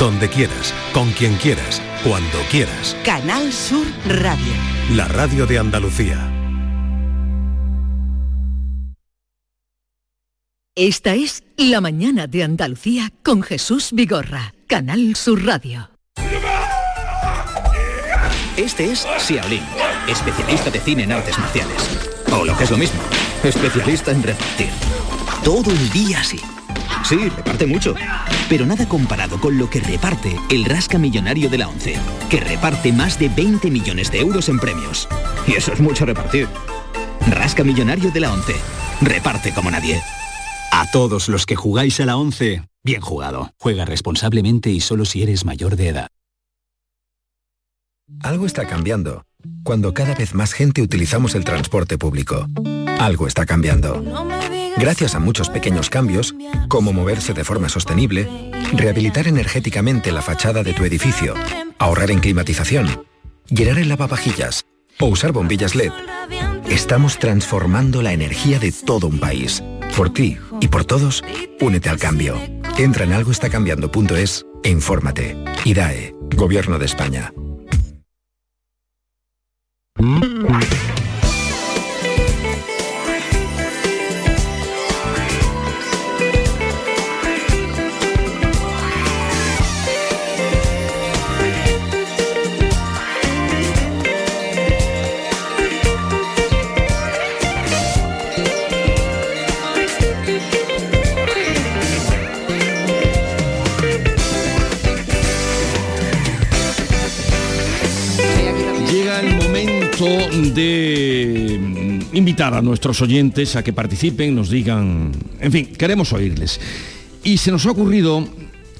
donde quieras, con quien quieras, cuando quieras. Canal Sur Radio. La radio de Andalucía. Esta es La mañana de Andalucía con Jesús Vigorra, Canal Sur Radio. Este es Xiaolin, especialista de cine en artes marciales. O lo que es lo mismo, especialista en repartir. Todo el día así. Sí, reparte mucho. Pero nada comparado con lo que reparte el Rasca Millonario de la ONCE, que reparte más de 20 millones de euros en premios. Y eso es mucho repartir. Rasca Millonario de la ONCE. Reparte como nadie. A todos los que jugáis a la 11, bien jugado. Juega responsablemente y solo si eres mayor de edad. Algo está cambiando. Cuando cada vez más gente utilizamos el transporte público. Algo está cambiando. Gracias a muchos pequeños cambios, como moverse de forma sostenible, rehabilitar energéticamente la fachada de tu edificio, ahorrar en climatización, llenar el lavavajillas o usar bombillas LED, estamos transformando la energía de todo un país. Por ti y por todos, únete al cambio. Entra en algoestacambiando.es e infórmate. IDAE, Gobierno de España. De mm, invitar a nuestros oyentes a que participen, nos digan, en fin, queremos oírles. Y se nos ha ocurrido,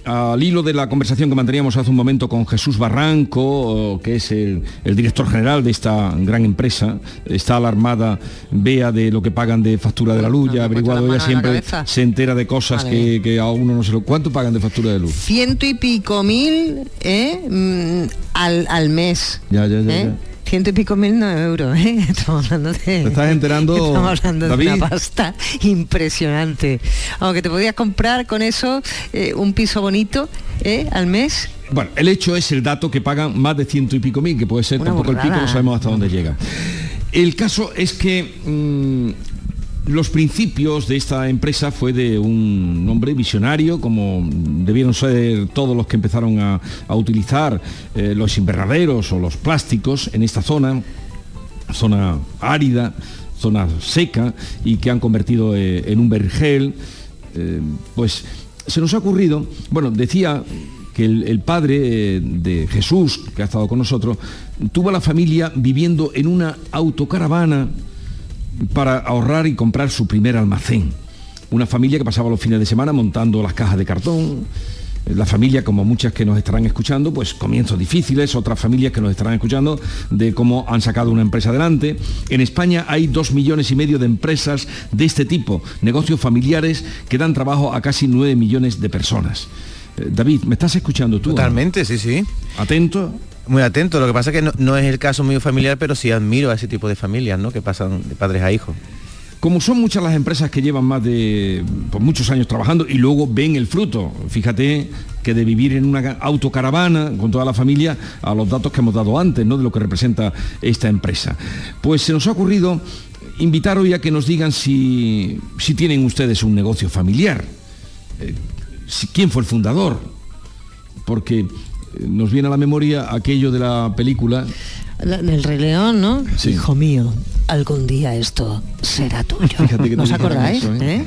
al hilo de la conversación que manteníamos hace un momento con Jesús Barranco, que es el, el director general de esta gran empresa, está alarmada Bea de lo que pagan de factura de la luz, ya ha averiguado, ella siempre se entera de cosas que, que a uno no se lo... ¿Cuánto pagan de factura de luz? Ciento y pico mil ¿eh? Mm, al, al mes. Ya, ya, ya, ¿eh? ya. Ciento y pico mil no euros, ¿eh? Estamos hablando de... ¿Te estás enterando, Estamos hablando de una pasta impresionante. Aunque te podías comprar con eso eh, un piso bonito ¿eh? al mes. Bueno, el hecho es el dato que pagan más de ciento y pico mil, que puede ser Una tampoco el pico, no sabemos hasta dónde llega. El caso es que mm, los principios de esta empresa fue de un hombre visionario, como debieron ser todos los que empezaron a, utilizar eh, los invernaderos o los plásticos en esta zona, zona árida, zona seca y que han convertido eh, en un vergel, eh, pues se nos ha ocurrido, bueno, decía que el, padre de Jesús, que ha estado con nosotros, tuvo a la familia viviendo en una autocaravana para ahorrar y comprar su primer almacén. Una familia que pasaba los fines de semana montando las cajas de cartón, la familia, como muchas que nos estarán escuchando, pues comienzos difíciles, otras familias que nos estarán escuchando de cómo han sacado una empresa adelante. En España hay dos millones y medio de empresas de este tipo, negocios familiares que dan trabajo a casi nueve millones de personas. David, ¿me estás escuchando tú? Totalmente, sí, sí. Atento. Muy atento. Lo que pasa es que no, no es el caso mío familiar, pero sí admiro a ese tipo de familias, ¿no? Que pasan de padres a hijos. Como son muchas las empresas que llevan más de pues, muchos años trabajando y luego ven el fruto, fíjate que de vivir en una autocaravana con toda la familia a los datos que hemos dado antes, ¿no? De lo que representa esta empresa. Pues se nos ha ocurrido invitar hoy a que nos digan si, si tienen ustedes un negocio familiar. Eh, ¿Quién fue el fundador? Porque eh, nos viene a la memoria aquello de la película La- del Rey León, ¿no? Sí. Hijo mío, algún día esto será tuyo. Fíjate que te ¿No os acordáis? eso, ¿eh?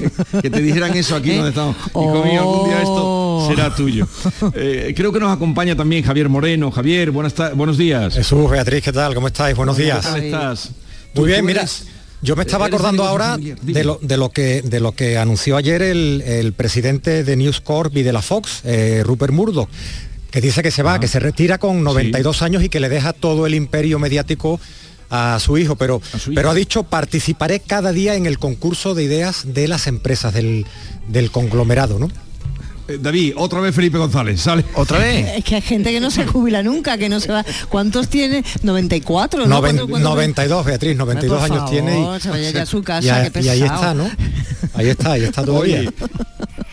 ¿eh? que te dijeran eso aquí ¿Eh? donde estamos. Hijo mío, algún día esto Oh. será tuyo. Eh, creo que nos acompaña también Javier Moreno. Javier, buenas buenos días. Jesús, Beatriz, ¿qué tal? ¿Cómo estáis? Buenos días. ¿Cómo estás? Tú- Muy bien, tú mira, eres- yo me estaba eres acordando ahora de lo, de, lo que, de lo que anunció ayer el, el presidente de News Corp y de la Fox, eh, Rupert Murdoch, que dice que se va, que se retira con 92 años y que le deja todo el imperio mediático a su hijo, pero, su pero ha dicho participaré cada día en el concurso de ideas de las empresas del, del conglomerado, ¿no? Eh, David, otra vez Felipe González, sale. ¿Otra vez? Es que hay gente que no se jubila nunca, que no se va. ¿Cuántos tiene? 94, ¿no? Noven- ¿Cuánto- cuánto- 92, Beatriz, 92 Por años tiene favor, se vaya ya a su casa, y, a- qué y ahí está, ¿no? Ahí está, ahí está todavía. Oye,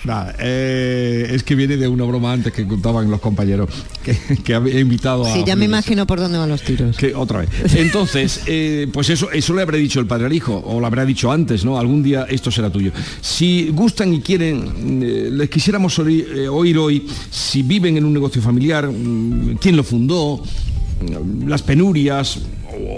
Nada, eh, es que viene de una broma antes que contaban los compañeros que, que había invitado a... Sí, ya me imagino por dónde van los tiros. Que otra vez. Entonces, eh, pues eso, eso le habrá dicho el padre al hijo, o lo habrá dicho antes, ¿no? Algún día esto será tuyo. Si gustan y quieren, eh, les quisiéramos oír, eh, oír hoy si viven en un negocio familiar, mm, quién lo fundó, mm, las penurias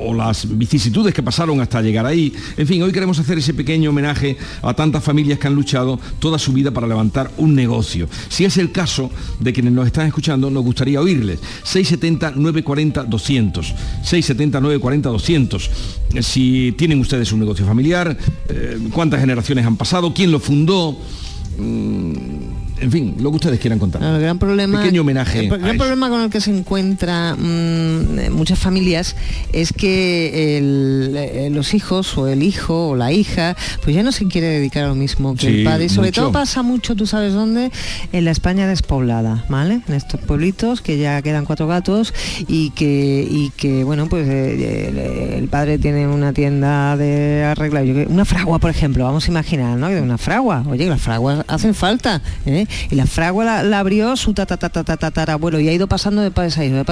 o las vicisitudes que pasaron hasta llegar ahí. En fin, hoy queremos hacer ese pequeño homenaje a tantas familias que han luchado toda su vida para levantar un negocio. Si es el caso de quienes nos están escuchando, nos gustaría oírles. 670-940-200. 670-940-200. Si tienen ustedes un negocio familiar, eh, cuántas generaciones han pasado, quién lo fundó. En fin, lo que ustedes quieran contar. El gran problema, Pequeño homenaje. El gran problema con el que se encuentra mm, muchas familias es que el- eh, los hijos o el hijo o la hija pues ya no se quiere dedicar a lo mismo que Sí, el padre. Y sobre mucho. todo pasa mucho, tú sabes dónde, en la España despoblada, ¿vale? En estos pueblitos que ya quedan cuatro gatos y que, y que bueno, pues eh, el, padre tiene una tienda de que- una fragua, por ejemplo, vamos a imaginar, ¿no? Una fragua, oye, las fraguas hacen falta, ¿eh? Y la fragua la, la abrió su tatarabuelo y ha ido pasando de padres a hijos.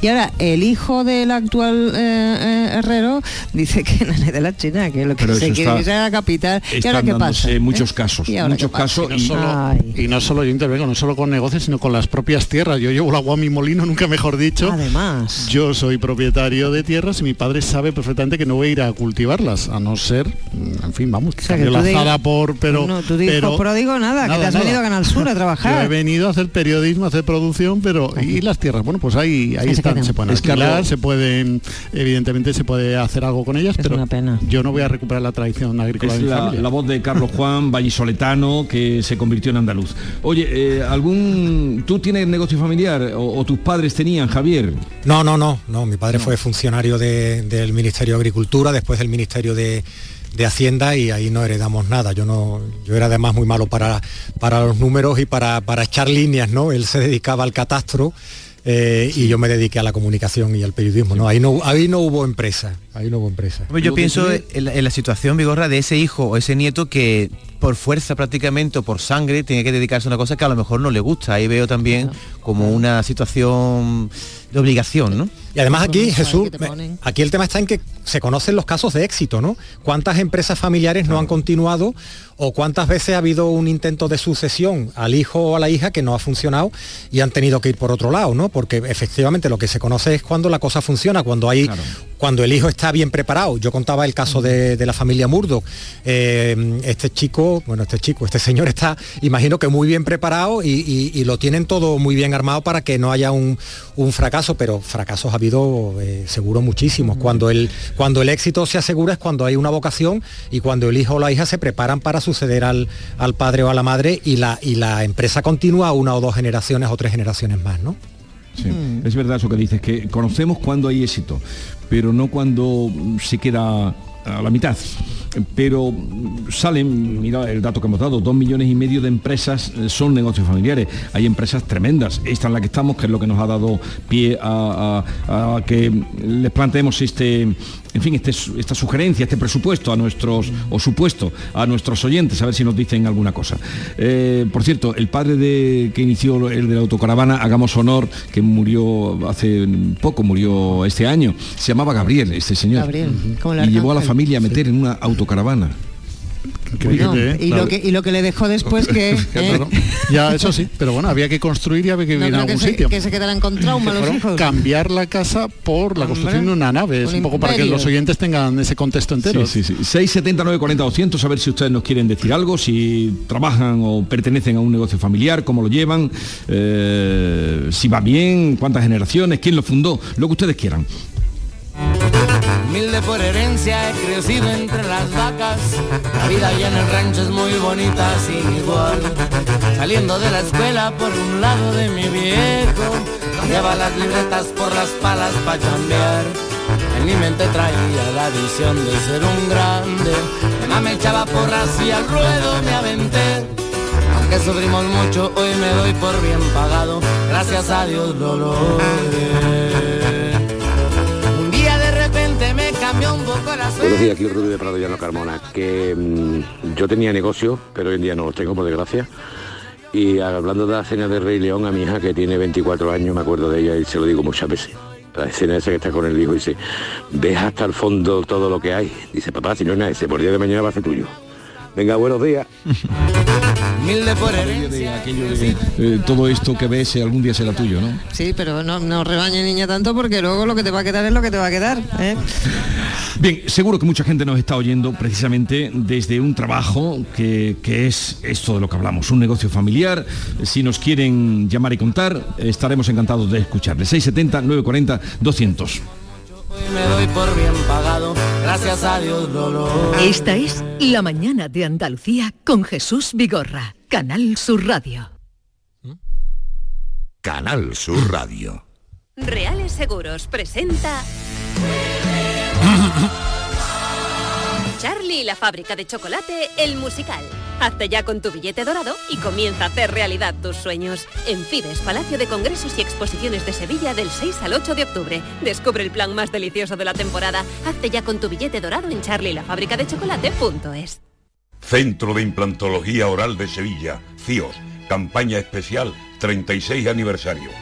Y ahora el hijo del actual eh, eh, herrero dice que no es de la China, que lo que Pero se quiere está- a la capital. ¿Y ahora qué pasa? muchos ¿Eh? casos, ¿Y muchos casos Y no, solo, Ay. y no solo yo intervengo, no solo con negocios, sino con las propias tierras. Yo llevo el agua a mi molino, nunca mejor dicho. Además. Yo soy propietario de tierras y mi padre sabe perfectamente que no voy a ir a cultivarlas, a no ser, en fin, vamos, sea, cambio que por, pero... No, tú dices, pero pero digo nada, que te has venido a Canal Sur a Yo he trabajar. venido a hacer periodismo, a hacer producción, pero y las tierras, bueno, pues ahí, ahí están, se pueden Es que alquilar, algo- se pueden, evidentemente se puede hacer algo con ellas, Es pero una pena. yo no voy a recuperar la tradición agrícola Es de mi la, voz de Carlos Juan, vallisoletano, que se convirtió en andaluz. Oye, eh, ¿algún... ¿tú tienes negocio familiar o, o tus padres tenían, Javier? No, no, no, no. Mi padre fue funcionario de- del Ministerio de Agricultura, después del Ministerio de, de Hacienda y ahí no heredamos nada. Yo no, yo era además muy malo para, para los números y para, para echar líneas, ¿no? Él se dedicaba al catastro. eh, y yo me dediqué a la comunicación y al periodismo, ¿no? Ahí no, ahí no hubo empresa, ahí no hubo empresa. Yo pienso tiene- en la, en la situación, Vigorra, de ese hijo o ese nieto que por fuerza prácticamente o por sangre tiene que dedicarse a una cosa que a lo mejor no le gusta. Ahí veo también como una situación de obligación, ¿no? Y además aquí, Jesús, aquí el tema está en que se conocen los casos de éxito, ¿no? ¿Cuántas empresas familiares no han continuado o cuántas veces ha habido un intento de sucesión al hijo o a la hija que no ha funcionado y han tenido que ir por otro lado, ¿no? Porque efectivamente lo que se conoce es cuando la cosa funciona, cuando hay, cuando el hijo está bien preparado. Yo contaba el caso de, de la familia Murdoch. Eh, este chico, bueno, este chico, este señor está, imagino que muy bien preparado y, y- y lo tienen todo muy bien armado para que no haya un, un fracaso, pero fracasos ha habido eh, seguro muchísimos. Cuando el, cuando el éxito se asegura es cuando hay una vocación y cuando el hijo o la hija se preparan para suceder al, al padre o a la madre y la, y la empresa continúa una o dos generaciones o tres generaciones más, ¿no? Sí, Es verdad eso que dices, que conocemos cuando hay éxito, pero no cuando mm, se queda a la mitad. Pero salen, mira el dato que hemos dado, dos millones y medio de empresas eh, son negocios familiares. Hay empresas tremendas. Esta en la que estamos, que es lo que nos ha dado pie a- a que les planteemos este, en fin, este, esta sugerencia, este presupuesto a nuestros, o supuesto a nuestros oyentes, a ver si nos dicen alguna cosa. Eh, por cierto, el padre de, que inició el de la autocaravana, hagamos honor, que murió hace poco, murió este año, se llamaba Gabriel, este señor. Gabriel, como y llevó a la familia a meter en una autocaravana. Bueno, ¿eh? y, Claro. lo que, y lo que le dejó después que... ¿eh? Claro. Ya, eso sí, pero bueno, había que construir y había que No vivir en creo que algún se, sitio. que se quedarán con trauma los hijos. cambiar la casa por la Hombre, construcción de una nave. Es un un poco para que los oyentes tengan ese contexto entero. Sí, sí, sí. 679 40 200, a ver si ustedes nos quieren decir algo, si trabajan o pertenecen a un negocio familiar, cómo lo llevan, eh, si va bien, cuántas generaciones, quién lo fundó, lo que ustedes quieran. Humilde por herencia, he crecido entre las vacas. La vida allá en el rancho es muy bonita, sin igual. Saliendo de la escuela por un lado de mi viejo, cambiaba las libretas por las palas para cambiar. En mi mente traía la visión de ser un grande. Mamá me echaba porras y al ruedo me aventé. Aunque sufrimos mucho, hoy me doy por bien pagado. Gracias a Dios lo logré. Buenos días, aquí Rubio de Prado Llano Carmona, que mm, yo tenía negocio, pero hoy en día no los tengo, por desgracia. Y hablando de la escena de Rey León, a mi hija que tiene 24 años, me acuerdo de ella y se lo digo muchas veces. La escena esa que está con el hijo dice, ves hasta el fondo todo lo que hay. Dice, papá, si no es nada ese, por día de mañana va a ser tuyo. Venga, buenos días. Por Aquello de, aquello de, eh, todo esto que ves eh, algún día será tuyo, ¿no? Sí, pero no, no rebañe niña tanto porque luego lo que te va a quedar es lo que te va a quedar. ¿eh? Bien, seguro que mucha gente nos está oyendo precisamente desde un trabajo que, que es esto de lo que hablamos, un negocio familiar. Si nos quieren llamar y contar, estaremos encantados de escucharles. 670 940 200. Me doy por bien pagado, gracias a Dios lo logro. Esta es La mañana de Andalucía con Jesús Vigorra, Canal Sur Radio. Canal Sur Radio. Reales Seguros presenta Charlie y la fábrica de chocolate, el musical. Hazte ya con tu billete dorado y comienza a hacer realidad tus sueños. En Fibes, Palacio de Congresos y Exposiciones de Sevilla del 6 al 8 de octubre. Descubre el plan más delicioso de la temporada. Hazte ya con tu billete dorado en charlielafabricadechocolate.es. Centro de Implantología Oral de Sevilla, CIOS, campaña especial 36 aniversario.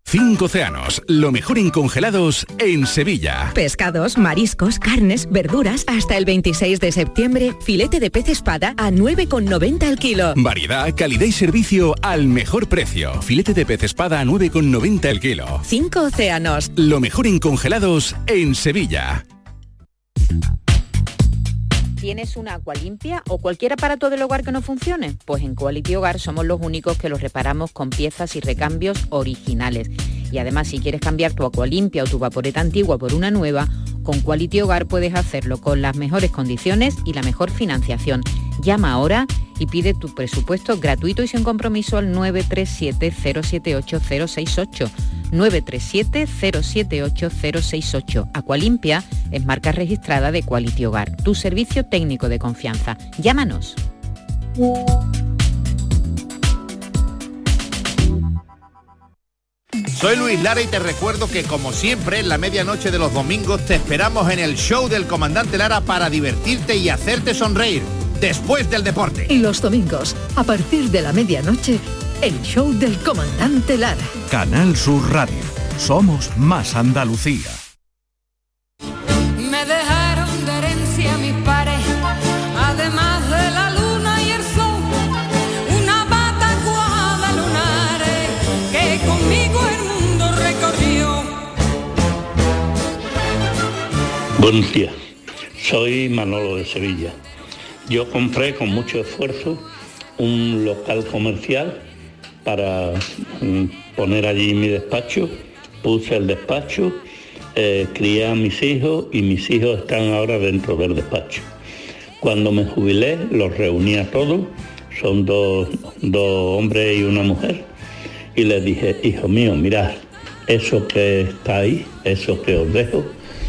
Cinco océanos, lo mejor en congelados en Sevilla. Pescados, mariscos, carnes, verduras, hasta el 26 de septiembre, filete de pez espada a 9,90 al kilo. Variedad, calidad y servicio al mejor precio. Filete de pez espada a 9,90 el kilo. Cinco océanos. Lo mejor en congelados en Sevilla. ¿Tienes una agua limpia o cualquier aparato del hogar que no funcione? Pues en Quality Hogar somos los únicos que los reparamos con piezas y recambios originales. Y además si quieres cambiar tu agua limpia o tu vaporeta antigua por una nueva, con Quality Hogar puedes hacerlo con las mejores condiciones y la mejor financiación. Llama ahora y pide tu presupuesto gratuito y sin compromiso al 937-078-068. 937-078-068. Acualimpia es marca registrada de Quality Hogar, tu servicio técnico de confianza. Llámanos. Soy Luis Lara y te recuerdo que como siempre en la medianoche de los domingos te esperamos en el show del comandante Lara para divertirte y hacerte sonreír después del deporte. Y los domingos, a partir de la medianoche, el show del comandante Lara. Canal Sur Radio. Somos más Andalucía. Me dejaron de herencia mis padres, además de la luna y el sol, una bata cuadra lunares que conmigo el mundo recorrió. Buenos días, soy Manolo de Sevilla. Yo compré con mucho esfuerzo un local comercial para mm, poner allí mi despacho, puse el despacho, eh, crié a mis hijos y mis hijos están ahora dentro del despacho. Cuando me jubilé los reuní a todos, son dos, dos hombres y una mujer, y les dije, hijo mío, mirad, eso que está ahí, eso que os dejo,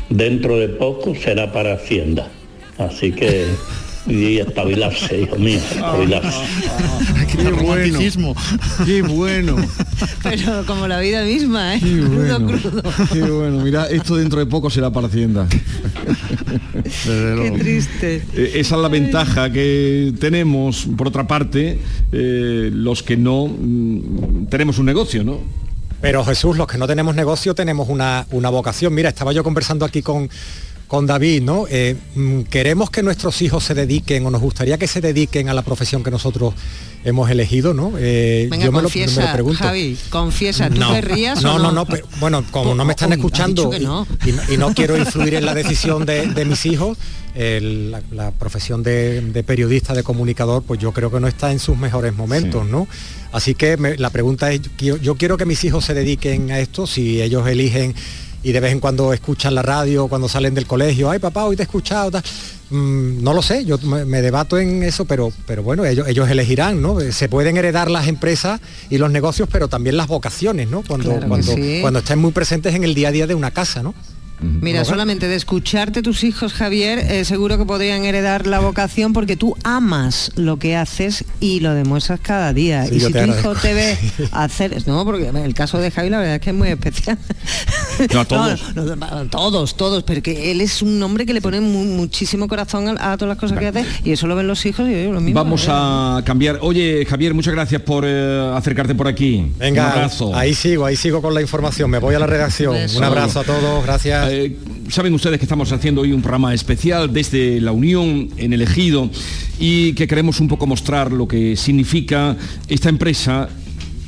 dentro de poco será para Hacienda. Así que y espabilarse, hijo mío, espabilarse. Qué bueno. Qué bueno. Pero como la vida misma, ¿eh? Qué bueno, crudo. qué bueno. Mira, esto dentro de poco será para Hacienda. Qué triste. Eh, Esa es la ventaja que tenemos, por otra parte, eh, los que no mm, tenemos un negocio, ¿no? Pero Jesús, los que no tenemos negocio tenemos una, una vocación. Mira, estaba yo conversando aquí con, con David, ¿no? Eh, mm, queremos que nuestros hijos se dediquen o nos gustaría que se dediquen a la profesión que nosotros hemos elegido, ¿no? Eh, Venga, yo me lo, confiesa, me lo pregunto. Javi, confiesa, ¿tú no, no, o no, no? no, pero, bueno, como no me están escuchando y, no. y no- y no quiero influir en la decisión de, de mis hijos, la, la profesión de, de periodista, de comunicador, pues yo creo que no está en sus mejores momentos, ¿no? Así que me- la pregunta es, yo, yo quiero que mis hijos se dediquen a esto, si ellos eligen y de vez en cuando escuchan la radio cuando salen del colegio, ay papá, hoy te he escuchado. tal". Mm, no lo sé, yo me, me debato en eso, pero, pero bueno, ellos, ellos elegirán, ¿no? Se pueden heredar las empresas y los negocios, pero también las vocaciones, ¿no? Cuando, Claro cuando, sí. cuando estén muy presentes en el día a día de una casa, ¿no? Mira, solamente de escucharte tus hijos, Javier, eh, seguro que podrían heredar la vocación porque tú amas lo que haces y lo demuestras cada día. Sí, y si tu hijo te ve hacer, no, porque el caso de Javi la verdad es que es muy especial. No, a todos. No, no, no, todos, todos, porque él es un hombre que le pone mu- muchísimo corazón a, a todas las cosas que hace y eso lo ven los hijos y yo lo mismo. Vamos a cambiar. Oye, Javier, muchas gracias por eh, acercarte por aquí. Venga, Un abrazo. ahí sigo, ahí sigo con la información. Me voy a la redacción. Un abrazo a todos, gracias. Eh, Saben ustedes que estamos haciendo hoy un programa especial desde la Unión en el Ejido y que queremos un poco mostrar lo que significa esta empresa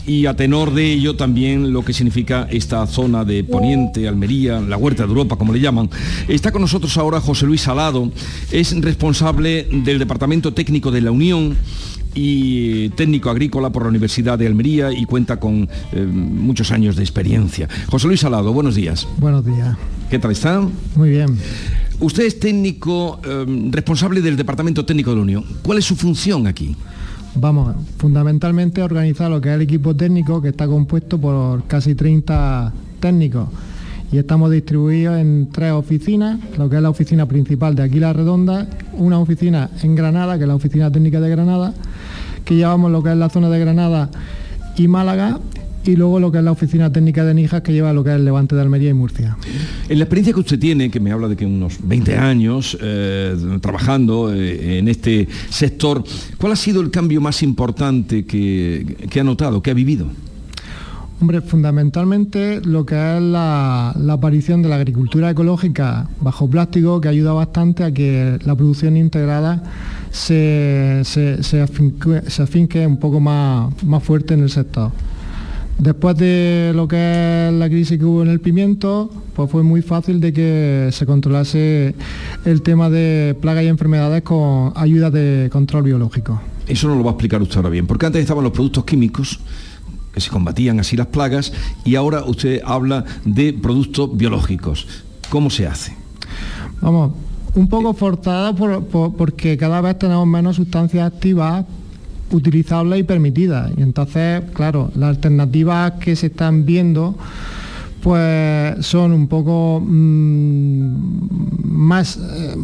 y a tenor de ello también lo que significa esta zona de Poniente, Almería, la Huerta de Europa, como le llaman. Está con nosotros ahora José Luis Salado, es responsable del Departamento Técnico de la Unión y técnico agrícola por la Universidad de Almería y cuenta con eh, muchos años de experiencia. José Luis Salado, buenos días. Buenos días. ¿Qué tal está? Muy bien. Usted es técnico eh, responsable del Departamento Técnico de la Unión. ¿Cuál es su función aquí? Vamos, fundamentalmente organizar lo que es el equipo técnico que está compuesto por casi 30 técnicos y estamos distribuidos en tres oficinas, lo que es la oficina principal de aquí La Redonda, una oficina en Granada, que es la oficina técnica de Granada, que llevamos lo que es la zona de Granada y Málaga y luego lo que es la oficina técnica de Nijas que lleva lo que es el Levante de Almería y Murcia. En la experiencia que usted tiene, que me habla de que unos 20 años eh, trabajando eh, en este sector, ¿cuál ha sido el cambio más importante que, que ha notado, que ha vivido? Hombre, fundamentalmente lo que es la, aparición de la agricultura ecológica bajo plástico que ayuda bastante a que la producción integrada se, se afinque un poco más, más fuerte en el sector. Después de lo que es la crisis que hubo en el pimiento, pues fue muy fácil de que se controlase el tema de plagas y enfermedades con ayuda de control biológico. Eso no lo va a explicar usted ahora bien, porque antes estaban los productos químicos que se combatían así las plagas y ahora usted habla de productos biológicos. ¿Cómo se hace? Vamos, un poco forzada por- por- porque cada vez tenemos menos sustancias activas utilizables y permitidas. Y entonces, claro, las alternativas que se están viendo pues son un poco mm, más, eh,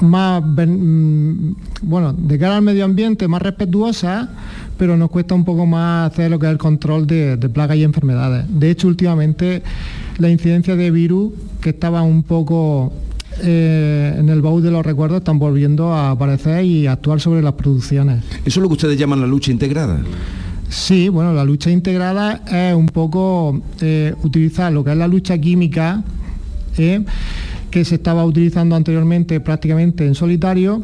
más mm, bueno, de cara al medio ambiente, más respetuosas, pero nos cuesta un poco más hacer lo que es el control de, de plagas y enfermedades. De hecho, últimamente la incidencia de virus, que estaba un poco eh, en el baúl de los recuerdos, están volviendo a aparecer y a actuar sobre las producciones. Eso es lo que ustedes llaman la lucha integrada. Sí, bueno, la lucha integrada es un poco eh, utilizar lo que es la lucha química, eh, que se estaba utilizando anteriormente prácticamente en solitario,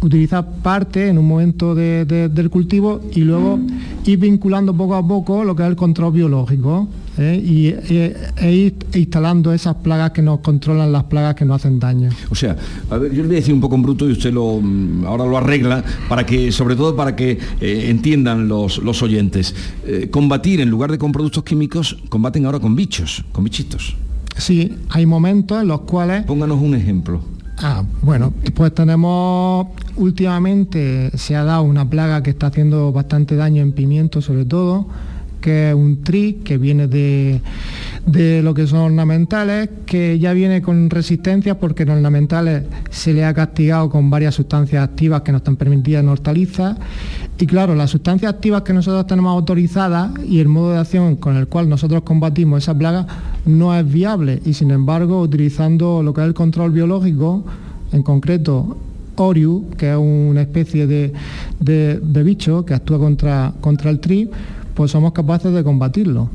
utilizar parte en un momento de- de- del cultivo y luego ir vinculando poco a poco lo que es el control biológico eh, y eh, e ir instalando esas plagas que nos controlan las plagas que nos hacen daño. O sea, a ver, yo le voy a decir un poco en bruto y usted lo, mm, ahora lo arregla para que, sobre todo para que eh, entiendan los, los oyentes. Eh, combatir en lugar de con productos químicos, combaten ahora con bichos, con bichitos. Sí, hay momentos en los cuales... Pónganos un ejemplo. Ah, bueno, pues tenemos últimamente se ha dado una plaga que está haciendo bastante daño en pimiento sobre todo, que es un tri que viene de, de lo que son ornamentales, que ya viene con resistencia porque en ornamentales se le ha castigado con varias sustancias activas que no están permitidas en hortalizas. Y claro, las sustancias activas que nosotros tenemos autorizadas y el modo de acción con el cual nosotros combatimos esa plaga no es viable. Y sin embargo, utilizando lo que es el control biológico, en concreto Oriu, que es una especie de, de- de bicho que actúa contra, contra el tri, pues somos capaces de combatirlo.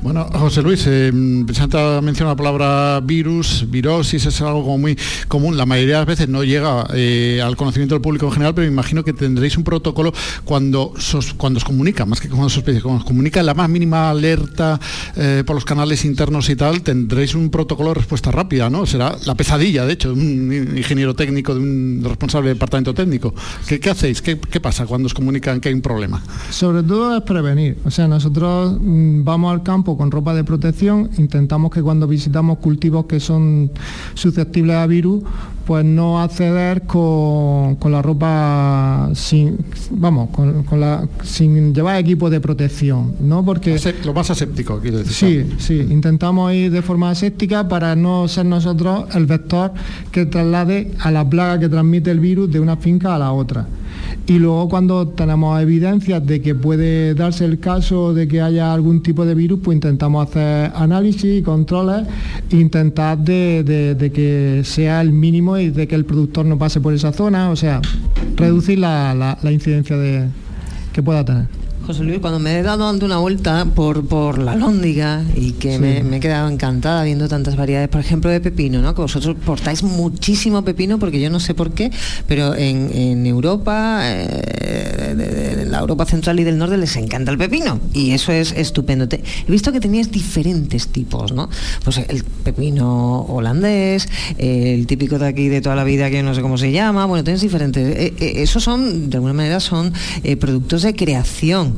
Bueno, José Luis, eh, precisamente ha mencionado la palabra virus, virosis, es algo como muy común. La mayoría de las veces no llega eh, al conocimiento del público en general, pero me imagino que tendréis un protocolo cuando, cuando os comunica, más que cuando sospecha, cuando os comunica la más mínima alerta eh, por los canales internos y tal, tendréis un protocolo de respuesta rápida, ¿no? Será la pesadilla, de hecho, de un ingeniero técnico, de un responsable de departamento técnico. ¿Qué, hacéis? ¿Qué, qué pasa cuando os comunican que hay un problema? Sobre todo es prevenir. O sea, nosotros mm, vamos al campo campo con ropa de protección, intentamos que cuando visitamos cultivos que son susceptibles a virus, pues no acceder con, con la ropa sin, vamos, con, con la, sin llevar equipo de protección, ¿no? Porque Lo más aséptico, quiero decir. Sí, sí, intentamos ir de forma aséptica para no ser nosotros el vector que traslade a la plaga que transmite el virus de una finca a la otra. Y luego cuando tenemos evidencias de que puede darse el caso de que haya algún tipo de virus, pues intentamos hacer análisis y controles, intentar de, que sea el mínimo y de que el productor no pase por esa zona, o sea, reducir la, la- la incidencia de, que pueda tener. José Luis, cuando me he dado dando una vuelta por, por la lóndiga y que Sí. me, me he quedado encantada viendo tantas variedades, por ejemplo, de pepino, ¿no? Que vosotros portáis muchísimo pepino, porque yo no sé por qué, pero en, en Europa, eh, de- de- de la Europa central y del norte les encanta el pepino y eso es estupendo. Te- he visto que tenías diferentes tipos, ¿no? Pues el pepino holandés, el típico de aquí de toda la vida que yo no sé cómo se llama, bueno, tienes diferentes. Eh, eh, esos son, de alguna manera, son eh, productos de creación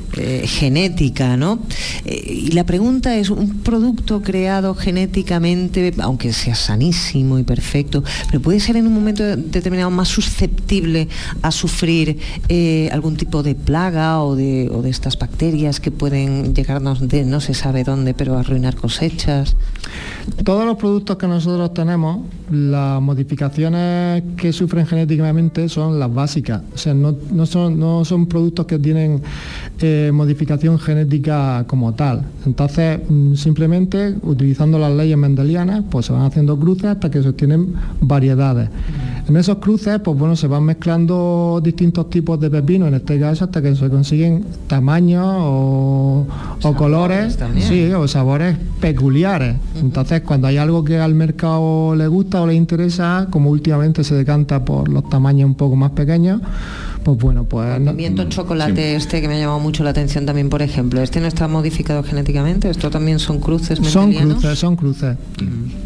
eh, genética, ¿no? Eh, y la pregunta es, ¿un producto creado genéticamente, aunque sea sanísimo y perfecto, pero puede ser en un momento determinado más susceptible a sufrir eh, algún tipo de plaga o de, estas bacterias que pueden llegarnos de no se sabe dónde, pero arruinar cosechas? Todos los productos que nosotros tenemos, las modificaciones que sufren genéticamente son las básicas. O sea, no, son, no son productos que tienen modificación genética como tal. Entonces, mm, simplemente utilizando las leyes mendelianas, pues se van haciendo cruces hasta que se obtienen variedades. En esos cruces, pues bueno, se van mezclando distintos tipos de pepino, en este caso, hasta que se consiguen tamaños o, o colores, también. sí, o sabores peculiares. Entonces, cuando hay algo que al mercado le gusta o le interesa, como últimamente se decanta por los tamaños un poco más pequeños, pues bueno, pues no- Pimiento chocolate este que me ha llamado mucho la atención también, por ejemplo, este no está modificado genéticamente, esto también son cruces son cruces, son cruces.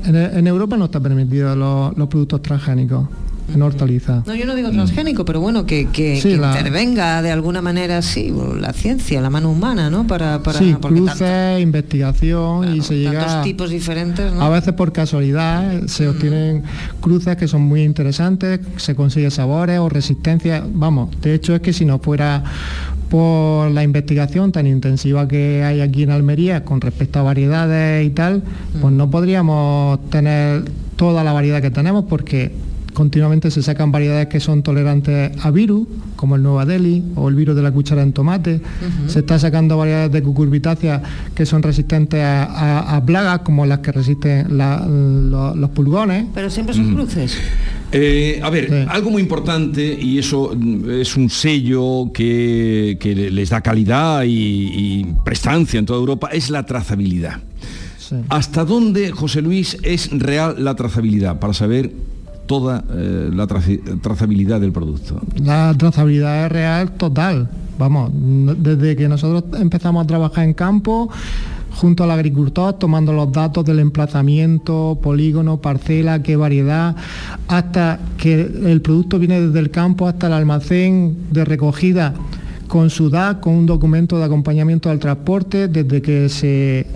En, en Europa no está permitido los, los productos transgénicos en hortalizas. No, yo no digo transgénico, pero bueno, que, que- Sí, que la- intervenga de alguna manera, sí, la ciencia, la mano humana, ¿no? Para, para sí, cruces, investigación y se llega tantos tipos diferentes, ¿no? A veces por casualidad se obtienen cruces que son muy interesantes, se consigue sabores o resistencia. Vamos, de hecho es que si no fuera por la investigación tan intensiva que hay aquí en Almería con respecto a variedades y tal, pues no podríamos tener toda la variedad que tenemos porque continuamente se sacan variedades que son tolerantes a virus, como el Nueva Delhi o el virus de la cuchara en tomate. Se está sacando variedades de cucurbitáceas que son resistentes a, a- a plagas, como las que resisten la- lo- los pulgones. Pero siempre son cruces. Eh, a ver, algo muy importante y eso mm, es un sello que, que le- les da calidad y, y prestancia en toda Europa, es la trazabilidad. ¿Hasta dónde, José Luis, es real la trazabilidad para saber toda eh, la trazabilidad del producto? La trazabilidad es real total. Vamos, desde que nosotros empezamos a trabajar en campo, junto al agricultor, tomando los datos del emplazamiento, polígono, parcela, qué variedad, hasta que el producto viene desde el campo hasta el almacén de recogida con su DAC, con un documento de acompañamiento al transporte, desde que se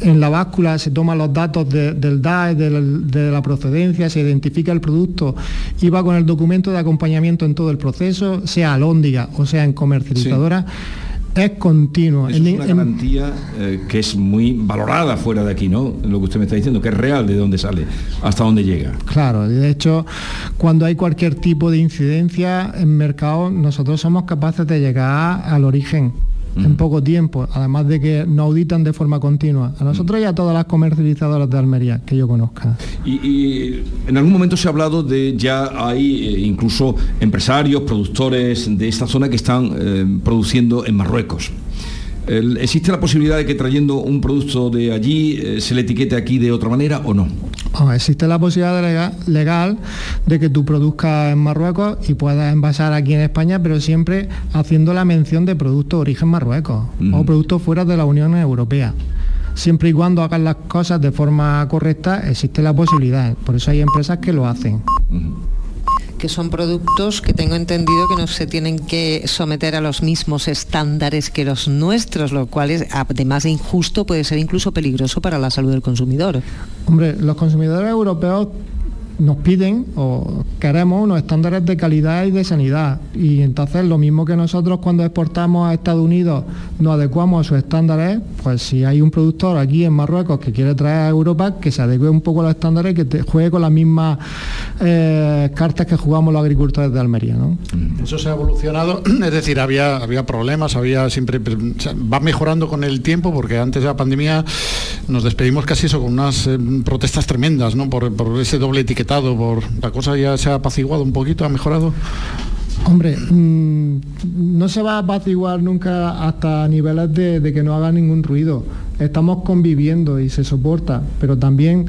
en la báscula se toman los datos de- del DAE, de la procedencia, se identifica el producto y va con el documento de acompañamiento en todo el proceso, sea alóndiga o sea en comercializadora, es continuo. Eso es una garantía eh, que es muy valorada fuera de aquí, ¿no? Lo que usted me está diciendo, que es real de dónde sale, hasta dónde llega. Claro, de hecho, cuando hay cualquier tipo de incidencia en mercado, nosotros somos capaces de llegar al origen en poco tiempo, además de que nos auditan de forma continua. A nosotros y a todas las comercializadoras de Almería que yo conozca. Y, y en algún momento se ha hablado de ya hay eh, incluso empresarios, productores de esta zona que están eh, produciendo en Marruecos. ¿Existe la posibilidad de que trayendo un producto de allí eh, se le etiquete aquí de otra manera o no? Existe la posibilidad legal de que tú produzcas en Marruecos y puedas envasar aquí en España, pero siempre haciendo la mención de producto de origen Marruecos o productos fuera de la Unión Europea. Siempre y cuando hagan las cosas de forma correcta, existe la posibilidad. Por eso hay empresas que lo hacen. Que son productos que tengo entendido que no se tienen que someter a los mismos estándares que los nuestros, lo cual es, además de injusto, puede ser incluso peligroso para la salud del consumidor. Hombre, los consumidores europeos nos piden o queremos unos estándares de calidad y de sanidad. Y entonces lo mismo que nosotros cuando exportamos a Estados Unidos nos adecuamos a sus estándares, pues si hay un productor aquí en Marruecos que quiere traer a Europa, que se adecue un poco a los estándares y que te juegue con las mismas eh, cartas que jugamos los agricultores de Almería. ¿no? Eso se ha evolucionado, es decir, había, había problemas, había siempre, o sea, va mejorando con el tiempo porque antes de la pandemia nos despedimos casi eso con unas eh, protestas tremendas, ¿no? Por, por ese doble etiquetado, por la cosa ya se ha apaciguado un poquito, ha mejorado. Hombre, mm, no se va a apaciguar nunca hasta niveles de, de que no haga ningún ruido. Estamos conviviendo y se soporta, pero también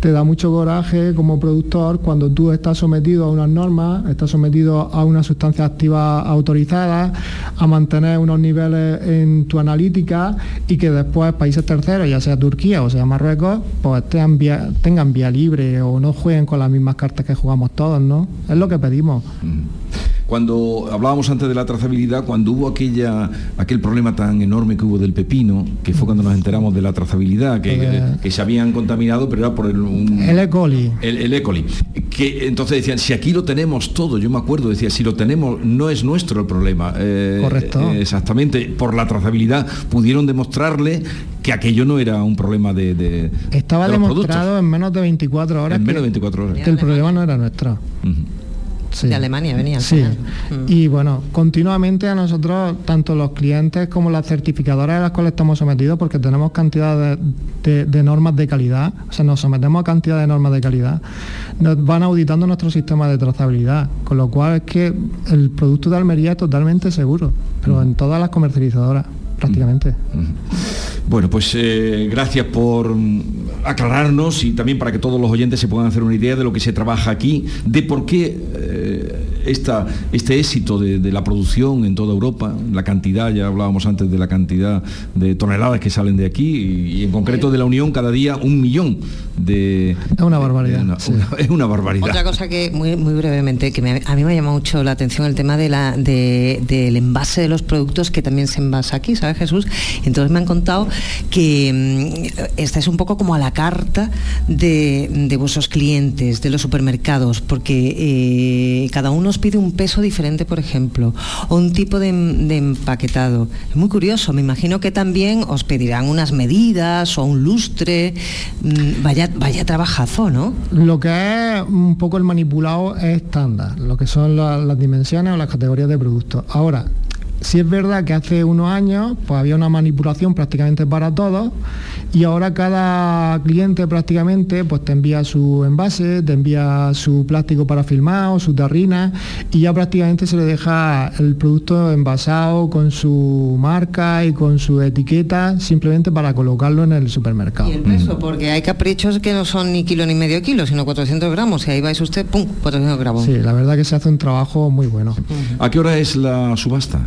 te da mucho coraje como productor cuando tú estás sometido a unas normas, estás sometido a una sustancia activa autorizada, a mantener unos niveles en tu analítica y que después países terceros, ya sea Turquía o sea Marruecos, pues tengan vía, libre o no jueguen con las mismas cartas que jugamos todos, ¿no? Es lo que pedimos. Cuando hablábamos antes de la trazabilidad, cuando hubo aquella, aquel problema tan enorme que hubo del pepino, que fue cuando nos enteramos de la trazabilidad, que, Eh. que se habían contaminado, pero era por el, un- El E. coli. el, el E. coli. Que entonces decían, si aquí lo tenemos todo, yo me acuerdo, decía, si lo tenemos, no es nuestro el problema. Eh, Correcto. eh, exactamente, por la trazabilidad pudieron demostrarle que aquello no era un problema de... de- Estaba de los demostrado en menos de 24 horas En menos de 24 horas. que el problema no era nuestro. Sí. De Alemania venía. al Sí, final. y bueno, continuamente a nosotros, tanto los clientes como las certificadoras a las cuales estamos sometidos, porque tenemos cantidad de, de- de normas de calidad, o sea, nos sometemos a cantidad de normas de calidad, nos van auditando nuestro sistema de trazabilidad, con lo cual es que el producto de Almería es totalmente seguro, pero en todas las comercializadoras, prácticamente. Bueno, pues eh, gracias por mm, aclararnos y también para que todos los oyentes se puedan hacer una idea de lo que se trabaja aquí, de por qué eh, esta, este éxito de, la producción en toda Europa, la cantidad, ya hablábamos antes de la cantidad de toneladas que salen de aquí y en concreto de la Unión cada día un millón de... Es una barbaridad. una- una- es una barbaridad. Otra cosa que muy, muy brevemente, que me- a mí me ha llamado mucho la atención el tema de la, de- del envase de los productos que también se envasa aquí, ¿sabes Jesús? Entonces me han contado que mm, esta es un poco como a la carta de, de vuestros clientes, de los supermercados, porque eh, cada uno os pide un peso diferente, por ejemplo, o un tipo de, de empaquetado. Es muy curioso, me imagino que también os pedirán unas medidas o un lustre. Mm, Vaya, vaya trabajazo, ¿no? Lo que es un poco el manipulado es estándar, lo que son la- las dimensiones o las categorías de productos. Ahora, si es verdad que hace unos años pues había una manipulación prácticamente para todos y ahora cada cliente prácticamente pues te envía su envase, te envía su plástico para filmar o su tarrina y ya prácticamente se le deja el producto envasado con su marca y con su etiqueta simplemente para colocarlo en el supermercado. Y el peso, porque hay caprichos que no son ni kilo ni medio kilo, sino 400 gramos. Y ahí vais usted, ¡pum! 400 gramos. Sí, la verdad que se hace un trabajo muy bueno. ¿A qué hora es la subasta?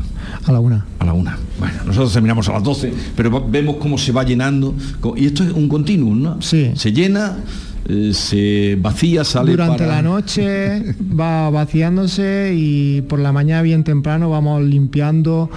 A la una. A la una. Bueno, nosotros terminamos a las 12, pero vemos cómo se va llenando. Y esto es un continuum, ¿no? Sí. Se llena, eh, se vacía, sale Durante para- la noche va vaciándose y por la mañana bien temprano vamos limpiando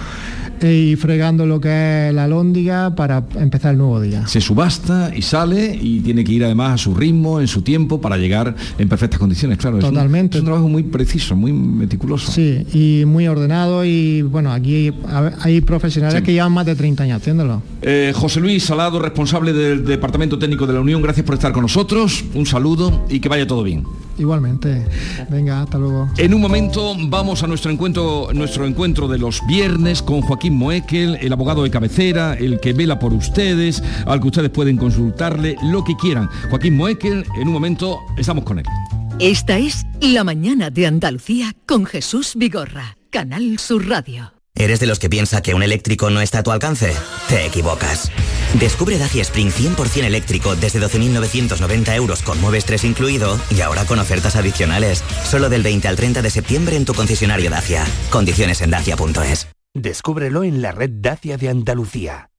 y fregando lo que es la lóndiga para empezar el nuevo día. Se subasta y sale y tiene que ir además a su ritmo, en su tiempo, para llegar en perfectas condiciones. Claro, es un- Totalmente. Es un, trabajo muy preciso, muy meticuloso. Sí, y muy ordenado y bueno, aquí hay, hay profesionales Sí. que llevan más de 30 años haciéndolo. Eh, José Luis Salado, responsable del Departamento Técnico de la Unión, gracias por estar con nosotros. Un saludo y que vaya todo bien. Igualmente. Venga, hasta luego. En un momento vamos a nuestro encuentro, nuestro encuentro de los viernes con Joaquín Moekel, el abogado de cabecera, el que vela por ustedes, al que ustedes pueden consultarle lo que quieran. Joaquín Moekel, en un momento estamos con él. Esta es La mañana de Andalucía con Jesús Vigorra, Canal Sur Radio. ¿Eres de los que piensa que un eléctrico no está a tu alcance? Te equivocas. Descubre Dacia Spring 100% eléctrico desde 12.990 euros con Mueves 3 incluido y ahora con ofertas adicionales. Solo del 20 al 30 de septiembre en tu concesionario Dacia. Condiciones en dacia.es. Descúbrelo en la red Dacia de Andalucía.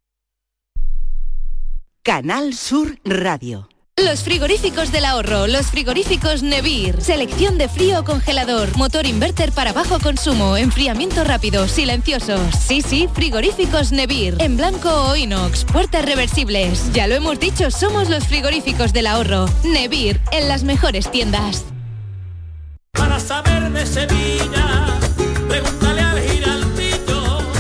Canal Sur Radio. Los frigoríficos del ahorro, los frigoríficos Nevir, selección de frío o congelador, motor inverter para bajo consumo, enfriamiento rápido, silenciosos. Sí, sí, frigoríficos Nevir, en blanco o inox, puertas reversibles. Ya lo hemos dicho, somos los frigoríficos del ahorro. Nevir, en las mejores tiendas. Para saber de Sevilla.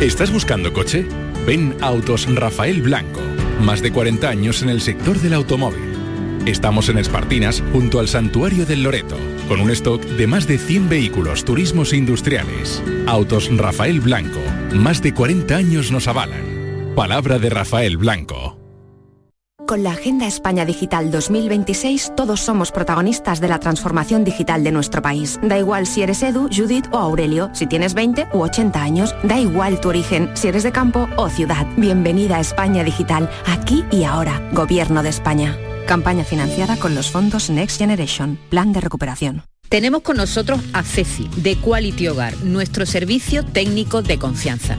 ¿Estás buscando coche? Ven Autos Rafael Blanco. Más de 40 años en el sector del automóvil. Estamos en Espartinas, junto al Santuario del Loreto, con un stock de más de 100 vehículos turismos e industriales. Autos Rafael Blanco. Más de 40 años nos avalan. Palabra de Rafael Blanco. Con la Agenda España Digital 2026 todos somos protagonistas de la transformación digital de nuestro país. Da igual si eres Edu, Judith o Aurelio, si tienes 20 u 80 años, da igual tu origen, si eres de campo o ciudad. Bienvenida a España Digital, aquí y ahora. Gobierno de España. Campaña financiada con los fondos Next Generation, Plan de Recuperación. Tenemos con nosotros a Ceci, de Quality Hogar, nuestro servicio técnico de confianza.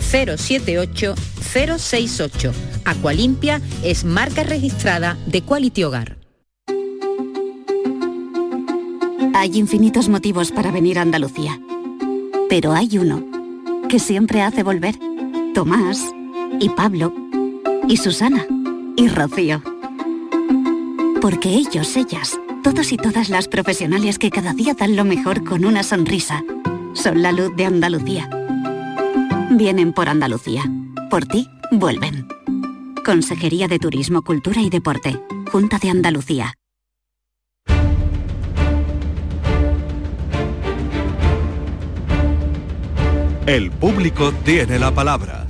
078 068. Aqualimpia es marca registrada de Quality Hogar. Hay infinitos motivos para venir a Andalucía. Pero hay uno que siempre hace volver. Tomás y Pablo y Susana y Rocío. Porque ellos, ellas, todos y todas las profesionales que cada día dan lo mejor con una sonrisa, son la luz de Andalucía. Vienen por Andalucía. Por ti, vuelven. Consejería de Turismo, Cultura y Deporte. Junta de Andalucía. El público tiene la palabra.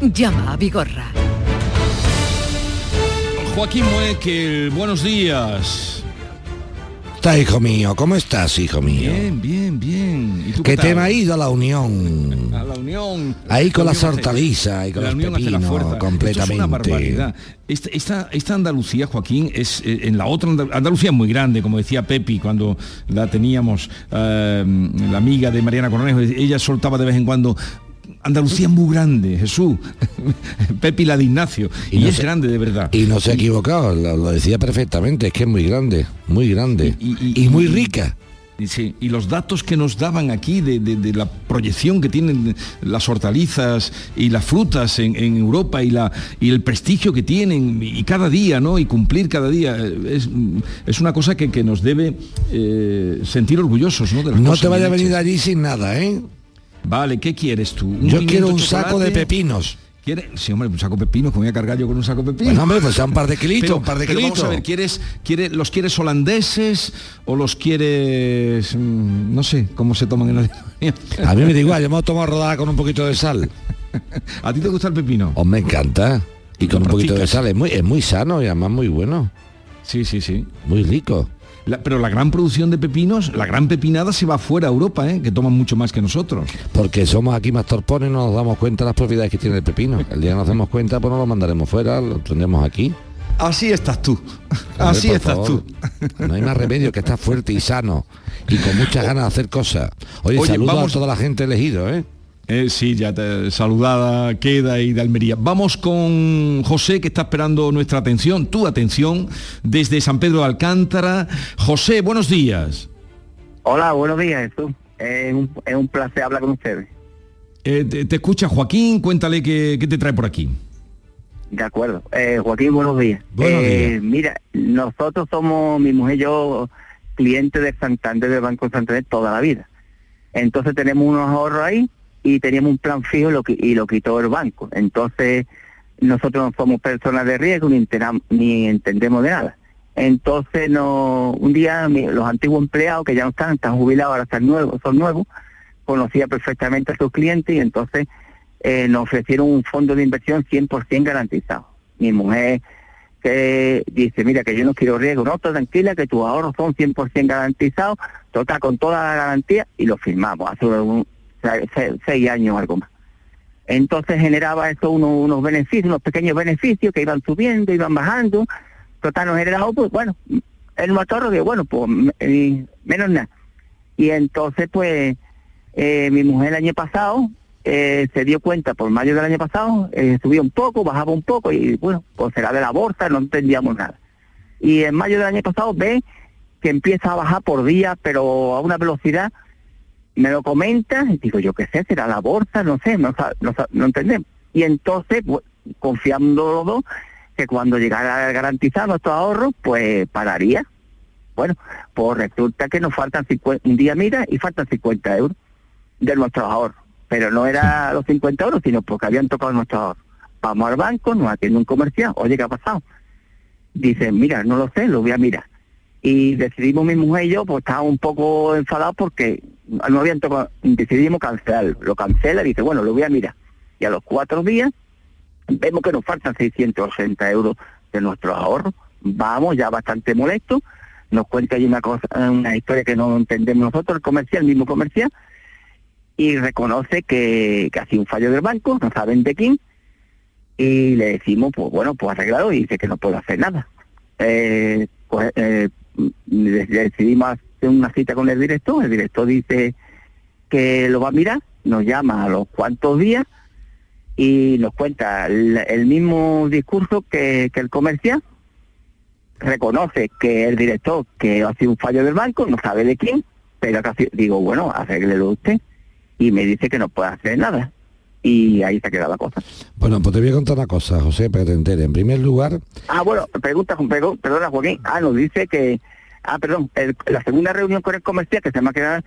Llama a Vigorra. Joaquín Mueque, buenos días. Hijo mío? ¿Cómo estás, hijo mío? Bien, bien, bien. ¿Y tú Que qué te tal? me ha ido a la unión. A la unión. Ahí con La las hortalizas y con la los la pepinos, fuerza. Esto completamente. es una barbaridad. Esta, esta, esta Andalucía, Joaquín, es eh, en la otra Andal- Andalucía es muy grande, como decía Pepi cuando la teníamos, eh, la amiga de Mariana Cornejo, ella soltaba de vez en cuando. Andalucía es muy grande, Jesús. Pepi la de Ignacio. Y, no es se- grande de verdad. Y no se ha equivocado, lo, lo decía perfectamente, es que es muy grande, muy grande. Y, muy rica. Y, sí, y los datos que nos daban aquí de, de- de la proyección que tienen las hortalizas y las frutas en, en Europa y, la, y el prestigio que tienen y cada día, ¿no? Y cumplir cada día. eh, Es, es una cosa que, que nos debe eh, sentir orgullosos, ¿no? De las No te vaya a venir allí sin nada, ¿eh? Vale, ¿qué quieres tú? Yo quiero un saco de pepinos. ¿Quiere? Sí, hombre, un saco de pepinos, que voy a cargar yo con un saco de pepinos. Bueno, hombre, pues un par de kilitos, un par de kilitos. Vamos a ver, ¿quieres, quiere, ¿los quieres holandeses o los quieres, mm, no sé, cómo se toman en Alemania? A mí me da igual, yo me lo tomo rodada con un poquito de sal. ¿A ti te gusta el pepino? Os me encanta. Y con un poquito de sal, es muy, es muy sano y además muy bueno. Sí, sí, sí. Muy rico. La- pero la gran producción de pepinos, la gran pepinada se va fuera a Europa, ¿eh? que toman mucho más que nosotros. Porque somos aquí más torpones no nos damos cuenta de las propiedades que tiene el pepino. El día que nos demos cuenta, pues no lo mandaremos fuera, lo tendremos aquí. Así estás tú. Así estás favor. tú. No hay más remedio que estar fuerte y sano y con muchas ganas de hacer cosas. Oye, Oye, saludo vamos- a toda la gente elegido, ¿eh? Eh, sí, ya te saludada queda y de Almería. Vamos con José que está esperando nuestra atención, tu atención, desde San Pedro de Alcántara. José, buenos días. Hola, buenos días, Jesús. Es un, es un placer hablar con ustedes. Eh, te, te escucha Joaquín, cuéntale qué, qué te trae por aquí. De acuerdo. Eh, Joaquín, buenos días. Buenos Eh, días. Mira, nosotros somos, mi mujer y yo, clientes de Santander, del Banco Santander toda la vida. Entonces tenemos unos ahorros ahí y teníamos un plan fijo lo, qui- y lo quitó el banco. Entonces nosotros no somos personas de riesgo ni, ni entendemos de nada. Entonces no, un día los antiguos empleados que ya no están, están jubilados, ahora están nuevos, son nuevos, conocía perfectamente a sus clientes y entonces eh, nos ofrecieron un fondo de inversión 100% garantizado. Mi mujer que dice, mira que yo no quiero riesgo, no, tú tranquila que tus ahorros son 100% garantizados, total con toda la garantía y lo firmamos hace un- se- se- seis años algo más. Entonces generaba eso unos, unos beneficios, unos pequeños beneficios que iban subiendo, iban bajando, total nos generaba, pues bueno, el motor que bueno, pues eh, menos nada. Y entonces pues eh, mi mujer el año pasado eh, se dio cuenta por mayo del año pasado, eh, subía un poco, bajaba un poco y bueno, pues será de la bolsa, no entendíamos nada. Y en mayo del año pasado ve que empieza a bajar por día, pero a una velocidad, me lo comenta, y digo yo qué sé, será la bolsa, no sé, no, no, no entendemos. Y entonces, pues, confiando los dos, que cuando llegara a garantizar nuestros ahorros, pues pararía. Bueno, pues resulta que nos faltan 50, un día mira y faltan 50 euros de nuestros ahorros. Pero no era los 50 euros, sino porque habían tocado nuestros ahorros. Vamos al banco, nos atiende un comercial, oye, ¿qué ha pasado? Dice, mira, no lo sé, lo voy a mirar. Y decidimos mi mujer y yo, pues estábamos un poco enfadados porque no habían tocado, decidimos cancelar. Lo cancela y dice, bueno, lo voy a mirar. Y a los cuatro días vemos que nos faltan 680 euros de nuestros ahorros. Vamos, ya bastante molesto. Nos cuenta ahí una cosa, una historia que no entendemos nosotros, el comercial, el mismo comercial, y reconoce que, que ha sido un fallo del banco, no saben de quién, y le decimos, pues bueno, pues arreglado, y dice que no puede hacer nada. Eh, pues, eh, decidimos hacer una cita con el director, el director dice que lo va a mirar, nos llama a los cuantos días y nos cuenta el, mismo discurso que, que el comercial, reconoce que el director que ha sido un fallo del banco, no sabe de quién, pero casi digo, bueno, arréglelo usted, y me dice que no puede hacer nada. Y ahí se ha quedado la cosa. Bueno, pues te voy a contar una cosa, José, para que te enteres. En primer lugar, Ah, bueno, pregunta, perdona Joaquín. Ah, nos dice que, ah, perdón, el- la segunda reunión con el comercial que se me ha quedado,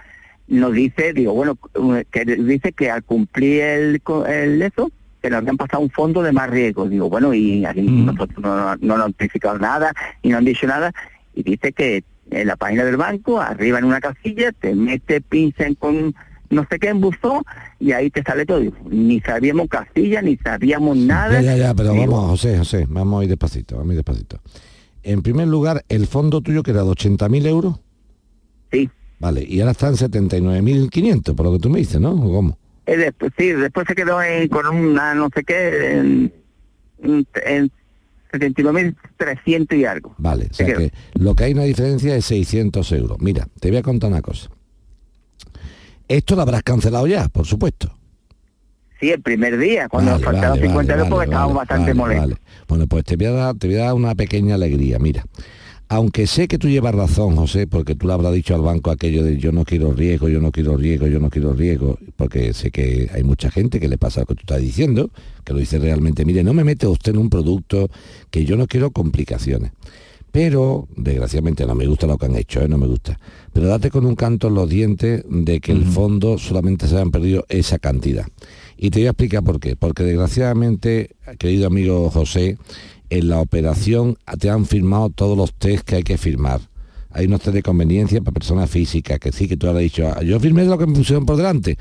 nos dice, digo, bueno, que dice que al cumplir el, el eso, que nos habían pasado un fondo de más riesgo. Digo, bueno, y aquí nosotros no, no nos han notificado nada y no han dicho nada. Y dice que en la página del banco, arriba en una casilla, te mete pincel con no sé qué en buzón y ahí te sale todo. Ni sabíamos casilla, ni sabíamos nada. ya, ya, ya, pero vamos, José, José, vamos a ir despacito, vamos a ir despacito. En primer lugar, el fondo tuyo que era de 80.000 euros. Sí. Vale, y ahora están 79.500, por lo que tú me dices, ¿no? ¿O cómo? Eh, después, sí, después se quedó en- con una no sé qué, en, en 79.300 y algo. Vale, o Se sea quedó. que lo que hay una diferencia es 600 euros. Mira, te voy a contar una cosa. Esto lo habrás cancelado ya, por supuesto. Sí, el primer día, cuando Vale, nos faltaban vale, 50 euros vale, porque estábamos bastante molestos. Bueno, pues te voy, a dar, te voy a dar una pequeña alegría. Mira, aunque sé que tú llevas razón, José, porque tú le habrás dicho al banco aquello de yo no quiero riesgo, yo no quiero riesgo, yo no quiero riesgo, porque sé que hay mucha gente que le pasa lo que tú estás diciendo, que lo dice realmente, mire, no me mete usted en un producto que yo no quiero complicaciones. Pero, desgraciadamente, no me gusta lo que han hecho, ¿eh? no me gusta. Pero date con un canto en los dientes de que el fondo solamente se han perdido esa cantidad. Y te voy a explicar por qué. Porque desgraciadamente, querido amigo José, en la operación te han firmado todos los test que hay que firmar. Hay unos test de conveniencia para personas físicas, que sí, que tú has dicho, "Ah, yo firmé lo que me pusieron por delante.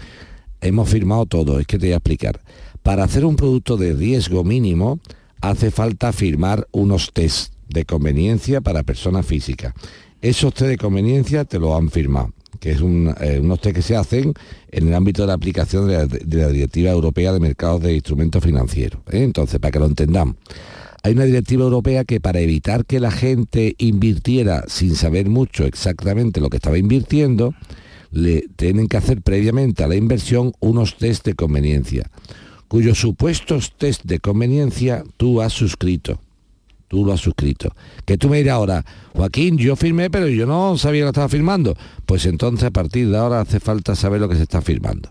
Hemos firmado todo, es que te voy a explicar. Para hacer un producto de riesgo mínimo, hace falta firmar unos test de conveniencia para personas físicas. Esos test de conveniencia te lo han firmado, que es un, eh, unos test que se hacen en el ámbito de la aplicación de la, Directiva Europea de Mercados de Instrumentos Financieros. ¿eh? Entonces, para que lo entendamos. Hay una directiva europea que para evitar que la gente invirtiera sin saber mucho exactamente lo que estaba invirtiendo, le tienen que hacer previamente a la inversión unos test de conveniencia, cuyos supuestos test de conveniencia tú has suscrito. Tú lo has suscrito. Que tú me dirás ahora, Joaquín, yo firmé, pero yo no sabía lo que estaba firmando. Pues entonces a partir de ahora hace falta saber lo que se está firmando.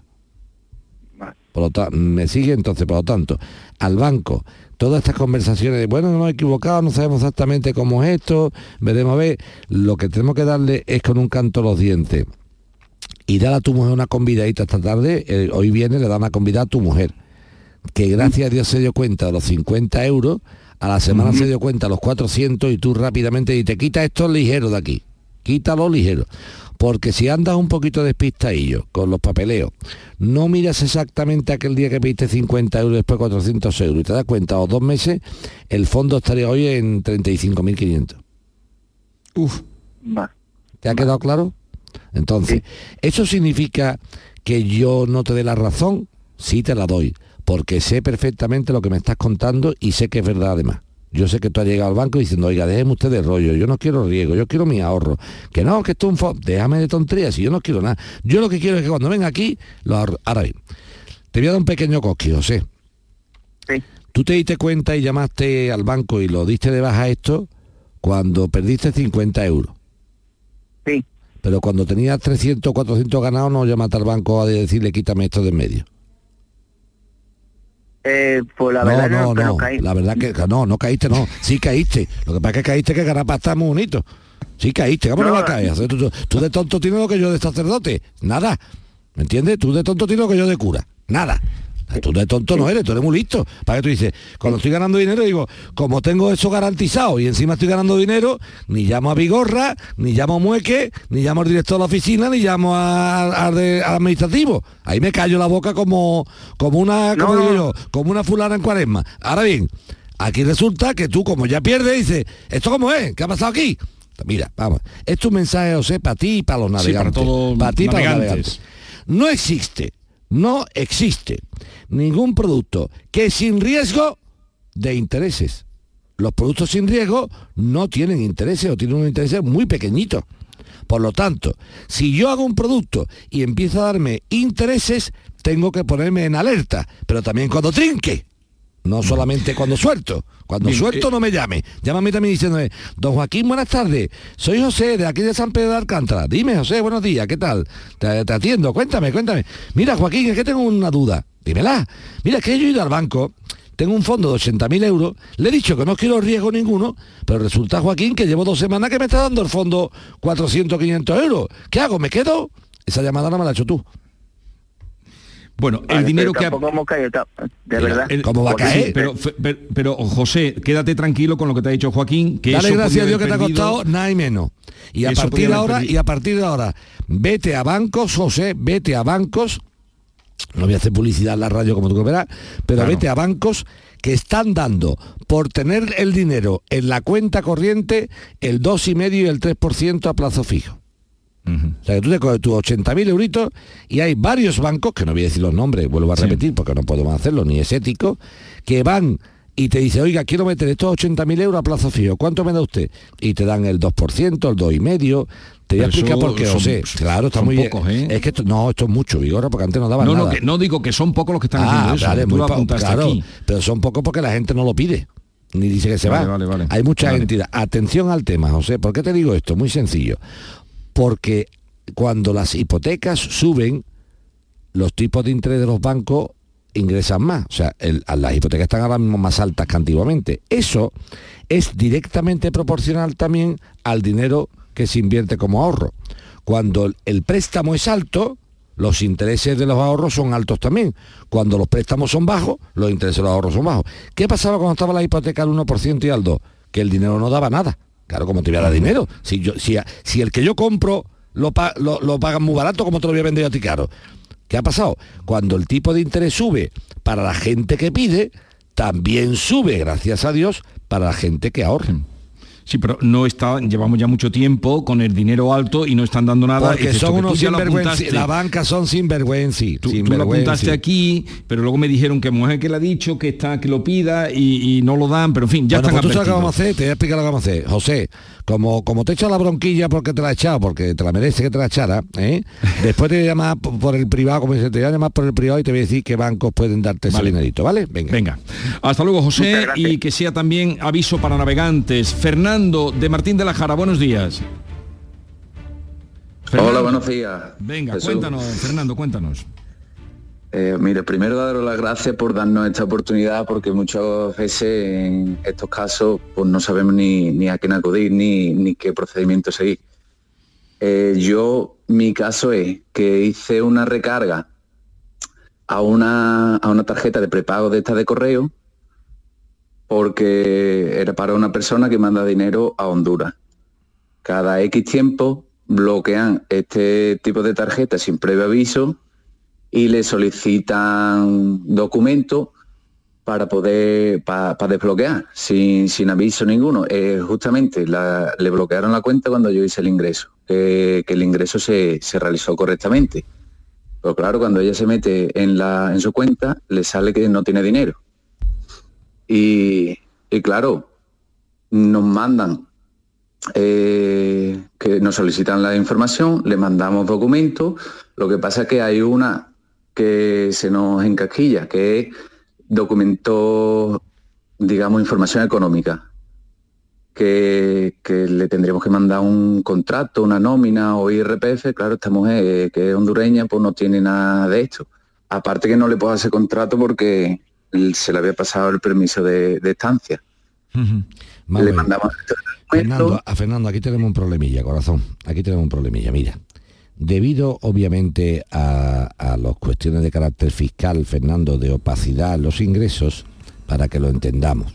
Por lo ta- me sigue entonces, por lo tanto, al banco, todas estas conversaciones de, bueno, no hemos equivocado, no sabemos exactamente cómo es esto, veremos a ver, lo que tenemos que darle es con un canto los dientes. Y dale a tu mujer una convidadita esta tarde, eh, hoy viene, le da una convidada a tu mujer, que gracias a Dios se dio cuenta de los 50 euros, a la semana se dio cuenta los 400 y tú rápidamente dices, quita esto ligero de aquí, quítalo ligero. Porque si andas un poquito despistadillo con los papeleos, no miras exactamente aquel día que pediste 50 euros y después 400 euros y te das cuenta, o dos meses, el fondo estaría hoy en 35.500. Uf. ¿Te ha quedado claro? Entonces, ¿eso significa que yo no te dé la razón? Sí te la doy, porque sé perfectamente lo que me estás contando y sé que es verdad además. Yo sé que tú has llegado al banco diciendo, oiga, déjeme usted de rollo, yo no quiero riesgo, yo quiero mi ahorro. Que no, que esto es un fondo, déjame de tonterías, si yo no quiero nada. Yo lo que quiero es que cuando venga aquí, lo ahorro. Ahora bien, te voy a dar un pequeño cosquillo, José. Tú te diste cuenta y llamaste al banco y lo diste de baja esto cuando perdiste 50 euros. Sí. Pero cuando tenías 300 400 ganados no llamaste al banco a decirle quítame esto de en medio. Eh, pues la no, verdad no, no, no caí. la verdad que no, no caíste, no, sí caíste. Lo que pasa es que caíste que ganar pasta es muy bonito. Sí caíste, ¿cómo no, No, va a caer? Tú, tú- tú de tonto tienes lo que yo de sacerdote, nada. ¿Me entiendes? Tú de tonto tienes lo que yo de cura, nada. Tú de tonto no eres, tú eres muy listo. Para que tú dices, cuando estoy ganando dinero, digo, como tengo eso garantizado y encima estoy ganando dinero, ni llamo a Vigorra, ni llamo a Mueque, ni llamo al director de la oficina, ni llamo a- al de- al administrativo. Ahí me callo la boca como, como una, como No, digo no. yo, como una fulana en cuaresma. Ahora bien, aquí resulta que tú como ya pierdes, dices, ¿esto cómo es? ¿Qué ha pasado aquí? Mira, vamos, esto es un mensaje, José, para ti y para los Sí, para navegantes. todos para ti y para los navegantes. navegantes. No existe, no existe ningún producto que sin riesgo de intereses. Los productos sin riesgo no tienen intereses o tienen un interés muy pequeñito. Por lo tanto, si yo hago un producto y empiezo a darme intereses, tengo que ponerme en alerta, pero también cuando trinque. No solamente cuando suelto. Cuando Bien, suelto eh, no me llame. Llámame también diciéndome, don Joaquín, buenas tardes. Soy José de aquí de San Pedro de Alcántara. Dime, José, buenos días, ¿qué tal? Te, te atiendo, cuéntame, cuéntame. Mira, Joaquín, es que tengo una duda. Dímela. Mira, es que yo he ido al banco, tengo un fondo de 80.000 euros, le he dicho que no quiero riesgo ninguno, pero resulta, Joaquín, que llevo dos semanas que me está dando el fondo 400, 500 euros. ¿Qué hago? ¿Me quedo? Esa llamada no me la has hecho tú. Bueno, el Vale, dinero pero que ha- de verdad. El- ¿Cómo va a Sí, caer? pero, fe- pero, pero, José, quédate tranquilo con lo que te ha dicho Joaquín, que Dale gracias a Dios que te ha costado nada y menos. Y a partir de ahora, y a partir de ahora, vete a bancos, José, vete a bancos, no voy a hacer publicidad en la radio como tú verás, pero Claro. vete a bancos que están dando por tener el dinero en la cuenta corriente el 2,5 y el 3% a plazo fijo. O sea, que tú te coges tus 80.000 euritos y hay varios bancos, que no voy a decir los nombres, vuelvo a repetir porque no podemos hacerlo, ni es ético, que van y te dice, oiga, quiero meter estos 80.000 euros a plazo fijo, ¿cuánto me da usted? Y te dan el 2%, el 2,5%, te voy a explicar eso por qué, son- José. Claro, está muy pocos, ¿eh? Es que esto, no, esto es mucho, Vigorra, porque antes no daban No, no, nada. que, no digo que son pocos los que están Ah, haciendo eso. vale, tú muy lo claro, aquí. pero son pocos porque la gente no lo pide, ni dice que se Vale, va. vale. Hay mucha entidad. Atención al tema, José. ¿Por qué te digo esto? Muy sencillo. Porque cuando las hipotecas suben, los tipos de interés de los bancos ingresan más. O sea, las hipotecas están ahora mismo más altas que antiguamente. Eso es directamente proporcional también al dinero que se invierte como ahorro. Cuando el- el préstamo es alto, los intereses de los ahorros son altos también. Cuando los préstamos son bajos, los intereses de los ahorros son bajos. ¿Qué pasaba cuando estaba la hipoteca al 1% y al 2%? Que el dinero no daba nada. Claro, como te voy a dar dinero. Si, yo, si, si el que yo compro lo, pa- lo, lo pagan muy barato, como te lo voy a vender yo a ti caro? ¿Qué ha pasado? Cuando el tipo de interés sube para la gente que pide, también sube, gracias a Dios, para la gente que ahorra. Sí, pero no está, llevamos ya mucho tiempo con el dinero alto y no están dando nada. Porque Es son que unos sinvergüenza. apuntaste. La banca son sinvergüenza. Tú, tú lo apuntaste aquí, pero luego me dijeron que mujer que le ha dicho que está que lo pida y, y no lo dan, pero en fin, ya bueno, están pues tú sabes qué vamos a hacer, te voy a explicar lo que vamos a hacer. José, como, como te echa la bronquilla porque te la ha echado, porque te la merece que te la echara, ¿eh? después te voy a llamar por, el privado, como dice, te voy a llamar por el privado y te voy a decir qué bancos pueden darte ese Vale. dinerito, ¿vale? Venga. Venga. Hasta luego, José, y que sea también aviso para navegantes. Fernando de Martín de la Jara, buenos días. Fernando. Hola, buenos días. Venga, Jesús. cuéntanos, Fernando, cuéntanos. Eh, mire, primero daros las gracias por darnos esta oportunidad porque muchas veces en estos casos pues no sabemos ni, a quién acudir ni, ni qué procedimiento seguir. Eh, yo, mi caso es que hice una recarga a una, a una tarjeta de prepago de esta de correo porque era para una persona que manda dinero a Honduras. Cada X tiempo bloquean este tipo de tarjeta sin previo aviso y le solicitan documentos para poder para desbloquear sin, sin aviso ninguno. Eh, justamente le bloquearon la cuenta cuando yo hice el ingreso, que, que el ingreso se, se realizó correctamente. Pero claro, cuando ella se mete en, la, en su cuenta, le sale que no tiene dinero. Y, y claro, nos mandan, eh, que nos solicitan la información, le mandamos documentos. Lo que pasa es que hay una que se nos encasquilla, que es documentos, digamos, información económica, que, que le tendríamos que mandar un contrato, una nómina o IRPF. Claro, esta mujer eh, que es hondureña, pues no tiene nada de esto. Aparte que no le puedo hacer contrato porque se le había pasado el permiso de, de estancia. Vamos Le mandamos Fernando, a Fernando, aquí tenemos un problemilla, corazón. Aquí tenemos un problemilla. Mira, debido obviamente a, a las cuestiones de carácter fiscal, Fernando, de opacidad en los ingresos, para que lo entendamos.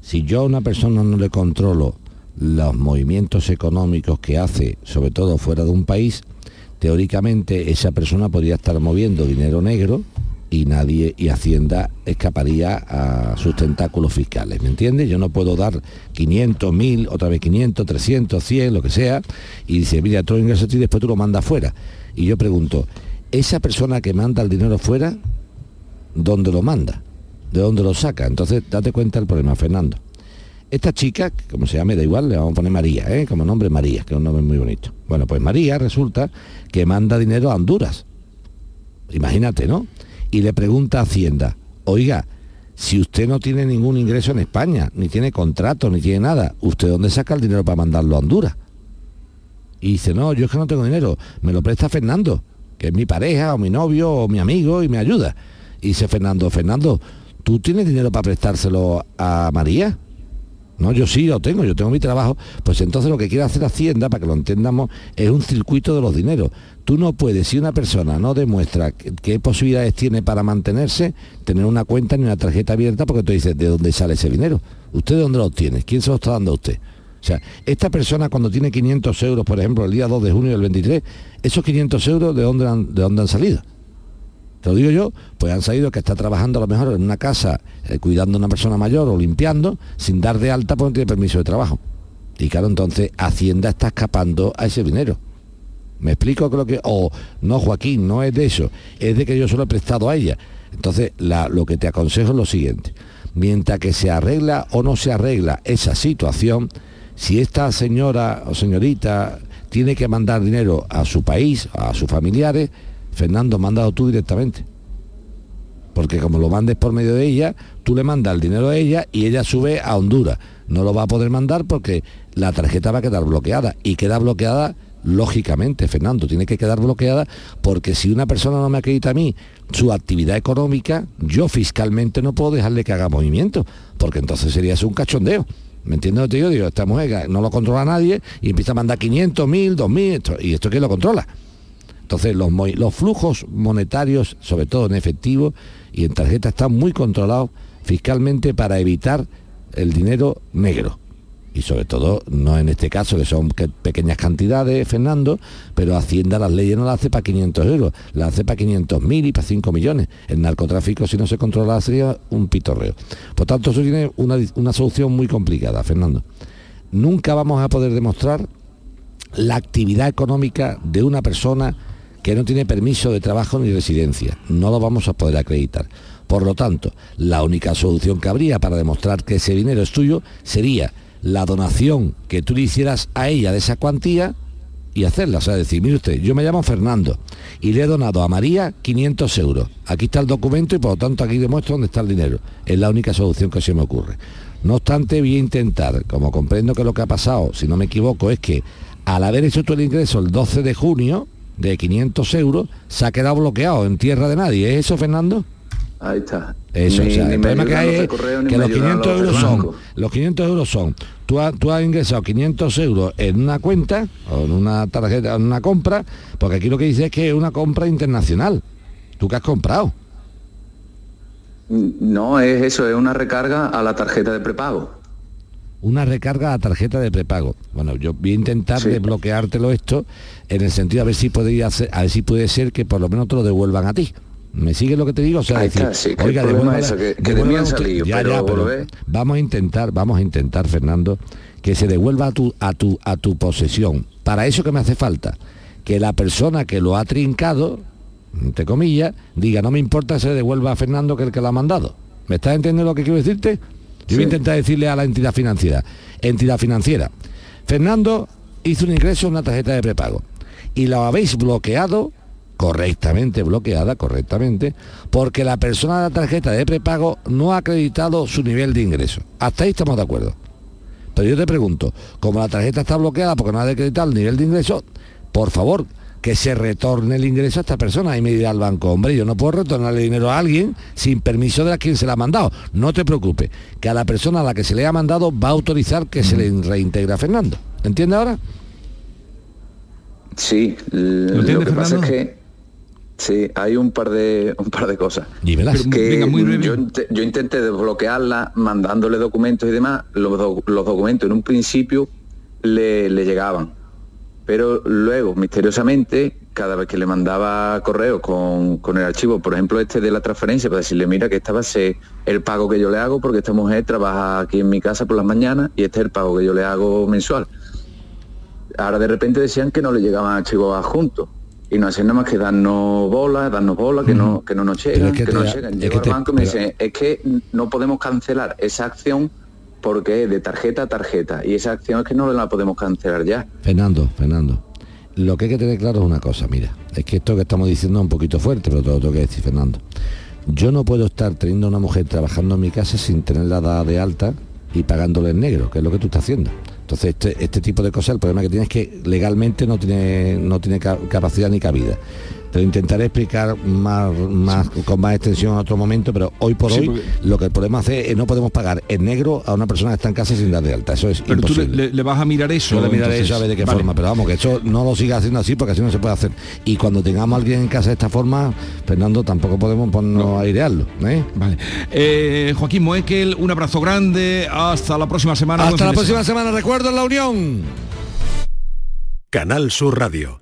Si yo a una persona no le controlo los movimientos económicos que hace, sobre todo fuera de un país, teóricamente esa persona podría estar moviendo dinero negro y nadie y Hacienda escaparía a sus tentáculos fiscales, ¿me entiendes? Yo no puedo dar 500, 1000, otra vez 500, 300, 100, lo que sea, y dice, mira, todo ingreso a después tú lo mandas fuera. Y yo pregunto, ¿esa persona que manda el dinero fuera, dónde lo manda? ¿De dónde lo saca? Entonces, date cuenta del problema, Fernando. Esta chica, como se llame, da igual, le vamos a poner María, ¿eh? como nombre María, que es un nombre muy bonito. Bueno, pues María resulta que manda dinero a Honduras. Imagínate, ¿no? Y le pregunta a Hacienda, oiga, si usted no tiene ningún ingreso en España, ni tiene contrato, ni tiene nada, ¿usted dónde saca el dinero para mandarlo a Honduras? Y dice, no, yo es que no tengo dinero, me lo presta Fernando, que es mi pareja o mi novio o mi amigo y me ayuda. Y dice Fernando, Fernando, ¿tú tienes dinero para prestárselo a María? No, yo sí lo tengo, yo tengo mi trabajo. Pues entonces lo que quiere hacer Hacienda, para que lo entendamos, es un circuito de los dineros. Tú no puedes, si una persona no demuestra qué, posibilidades tiene para mantenerse, tener una cuenta ni una tarjeta abierta, porque tú dices, ¿de dónde sale ese dinero? ¿Usted de dónde lo tiene? ¿Quién se lo está dando a usted? O sea, esta persona cuando tiene 500 euros, por ejemplo, el día 2 de junio del 23, esos 500 euros, ¿de dónde de dónde han salido? Te lo digo yo, pues han salido que está trabajando a lo mejor en una casa eh, cuidando a una persona mayor o limpiando sin dar de alta porque no tiene permiso de trabajo. Y claro, entonces Hacienda está escapando a ese dinero. ¿Me explico creo que? O no, Joaquín, no es de eso, es de que yo se lo he prestado a ella. Entonces, lo que te aconsejo es lo siguiente. Mientras que se arregla o no se arregla esa situación, si esta señora o señorita tiene que mandar dinero a su país, a sus familiares, Fernando, mándalo tú directamente. Porque como lo mandes por medio de ella, tú le mandas el dinero a ella y ella sube a Honduras. No lo va a poder mandar porque la tarjeta va a quedar bloqueada y queda bloqueada lógicamente, Fernando, tiene que quedar bloqueada porque si una persona no me acredita a mí su actividad económica, yo fiscalmente no puedo dejarle que haga movimiento, porque entonces sería un cachondeo. ¿Me entiendes lo que te digo? Esta mujer no lo controla nadie y empieza a mandar 500, 1000, 2000, esto, y esto quién lo controla. Entonces los, los flujos monetarios, sobre todo en efectivo y en tarjeta, están muy controlados fiscalmente para evitar el dinero negro. Y sobre todo, no en este caso, que son que- pequeñas cantidades, Fernando, pero Hacienda las leyes no las hace para 500 euros, las hace para 500.000 y para 5 millones. El narcotráfico, si no se controla, sería un pitorreo. Por tanto, eso tiene una, una solución muy complicada, Fernando. Nunca vamos a poder demostrar la actividad económica de una persona que no tiene permiso de trabajo ni residencia. No lo vamos a poder acreditar. Por lo tanto, la única solución que habría para demostrar que ese dinero es tuyo sería la donación que tú le hicieras a ella de esa cuantía y hacerla. O sea, decir, mire usted, yo me llamo Fernando y le he donado a María 500 euros. Aquí está el documento y por lo tanto aquí demuestro dónde está el dinero. Es la única solución que se me ocurre. No obstante, voy a intentar, como comprendo que lo que ha pasado, si no me equivoco, es que al haber hecho tú el ingreso el 12 de junio de 500 euros, se ha quedado bloqueado en tierra de nadie. ¿Es eso, Fernando? Ahí está. Eso, Ni- o sea, el problema que hay es correo, que los ayudan 500 los del euros son, los 500 euros son, tú, has- tú has ingresado 500 euros en una cuenta o en una tarjeta, en una compra, porque aquí lo que dice es que es una compra internacional. ¿Tú qué has comprado? No, es eso, es una recarga a la tarjeta de prepago. Una recarga a tarjeta de prepago. Bueno, yo voy a intentar desbloqueártelo esto en el sentido a ver si podría hacer, a ver si puede ser que por lo menos te lo devuelvan a ti. ¿Me sigues lo que te digo? O sea, Ahí decir, está, sí, que el oiga, eso, que- que de mí devuélvala han usted- salido, Ya, pero ya, pero volver- vamos a intentar, vamos a intentar, Fernando, que se devuelva a tu, a tu, a tu posesión. Para eso que me hace falta, que la persona que lo ha trincado, entre comillas, diga, no me importa se devuelva a Fernando que el que lo ha mandado. ¿Me estás entendiendo lo que quiero decirte? Yo voy a intentar decirle a la entidad financiera, entidad financiera, Fernando hizo un ingreso en una tarjeta de prepago y lo habéis bloqueado correctamente bloqueada, correctamente, porque la persona de la tarjeta de prepago no ha acreditado su nivel de ingreso. Hasta ahí estamos de acuerdo. Pero yo te pregunto, como la tarjeta está bloqueada porque no ha acreditado el nivel de ingreso, por favor, que se retorne el ingreso a esta persona. Y me dirá el banco, hombre, yo no puedo retornarle dinero a alguien sin permiso de a quien se le ha mandado. No te preocupes, que a la persona a la que se le ha mandado va a autorizar que se le reintegra a Fernando. ¿Entiendes ahora? Sí, lo, que pasa es que sí, hay un par de un par de cosas. Dímelas. Que Venga, muy breve. yo, inte- yo intenté desbloquearla mandándole documentos y demás. Los, do- los documentos en un principio le, le llegaban. Pero luego, misteriosamente, cada vez que le mandaba correo con, con el archivo, por ejemplo, este de la transferencia, para decirle, mira, que esta va a ser el pago que yo le hago porque esta mujer trabaja aquí en mi casa por las mañanas y este es el pago que yo le hago mensual. Ahora de repente decían que no le llegaban archivos adjuntos y no hacían nada más que darnos bola, darnos bola, que no, que no nos llegan, es que que, no llegan. Llego al banco y me pero- dicen, es que no podemos cancelar esa acción porque de tarjeta a tarjeta y esa acción es que no la podemos cancelar ya. Fernando, Fernando, lo que hay que tener claro es una cosa, mira, es que esto que estamos diciendo es un poquito fuerte, pero te lo que decir, Fernando. Yo no puedo estar teniendo una mujer trabajando en mi casa sin tenerla dada de alta y pagándole en negro, que es lo que tú estás haciendo. Entonces, este, este tipo de cosas, el problema que tiene es que legalmente no tiene, no tiene ca- capacidad ni cabida. Te lo intentaré explicar más, más, con más extensión en otro momento, pero hoy por Sí, hoy porque- lo que podemos hacer es no podemos pagar en negro a una persona que está en casa sin dar de alta. Eso es Pero tú le, imposible. le- le vas a mirar eso. Yo le miraré entonces. eso a ver de qué Vale. forma, pero vamos, que eso no lo siga haciendo así porque así no se puede hacer. Y cuando tengamos a alguien en casa de esta forma, Fernando, tampoco podemos ponernos a airearlo. ¿eh? Vale. Eh, Joaquín Moekel, un abrazo grande. Hasta la próxima semana. Hasta la próxima semana, recuerdo en la Unión. Canal Sur Radio.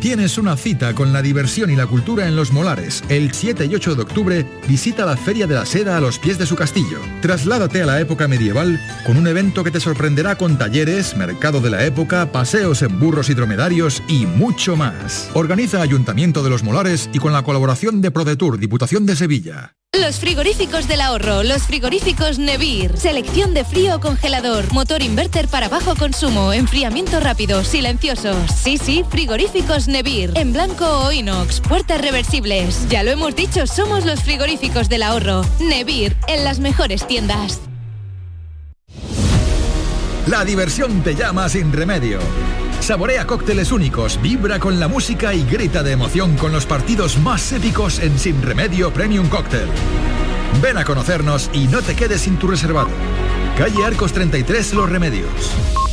Tienes una cita con la diversión y la cultura en Los Molares. El 7 y 8 de octubre visita la Feria de la Seda a los pies de su castillo. Trasládate a la época medieval con un evento que te sorprenderá con talleres, mercado de la época, paseos en burros y dromedarios y mucho más. Organiza Ayuntamiento de Los Molares y con la colaboración de ProDetour, Diputación de Sevilla. Los frigoríficos del ahorro, los frigoríficos Nevir, selección de frío congelador, motor inverter para bajo consumo, enfriamiento rápido, silenciosos. Sí, sí, frigoríficos Nevir, en blanco o inox, puertas reversibles. Ya lo hemos dicho, somos los frigoríficos del ahorro. Nevir, en las mejores tiendas. La diversión te llama sin remedio. Saborea cócteles únicos, vibra con la música y grita de emoción con los partidos más épicos en Sin Remedio Premium Cóctel. Ven a conocernos y no te quedes sin tu reservado. Calle Arcos 33 Los Remedios.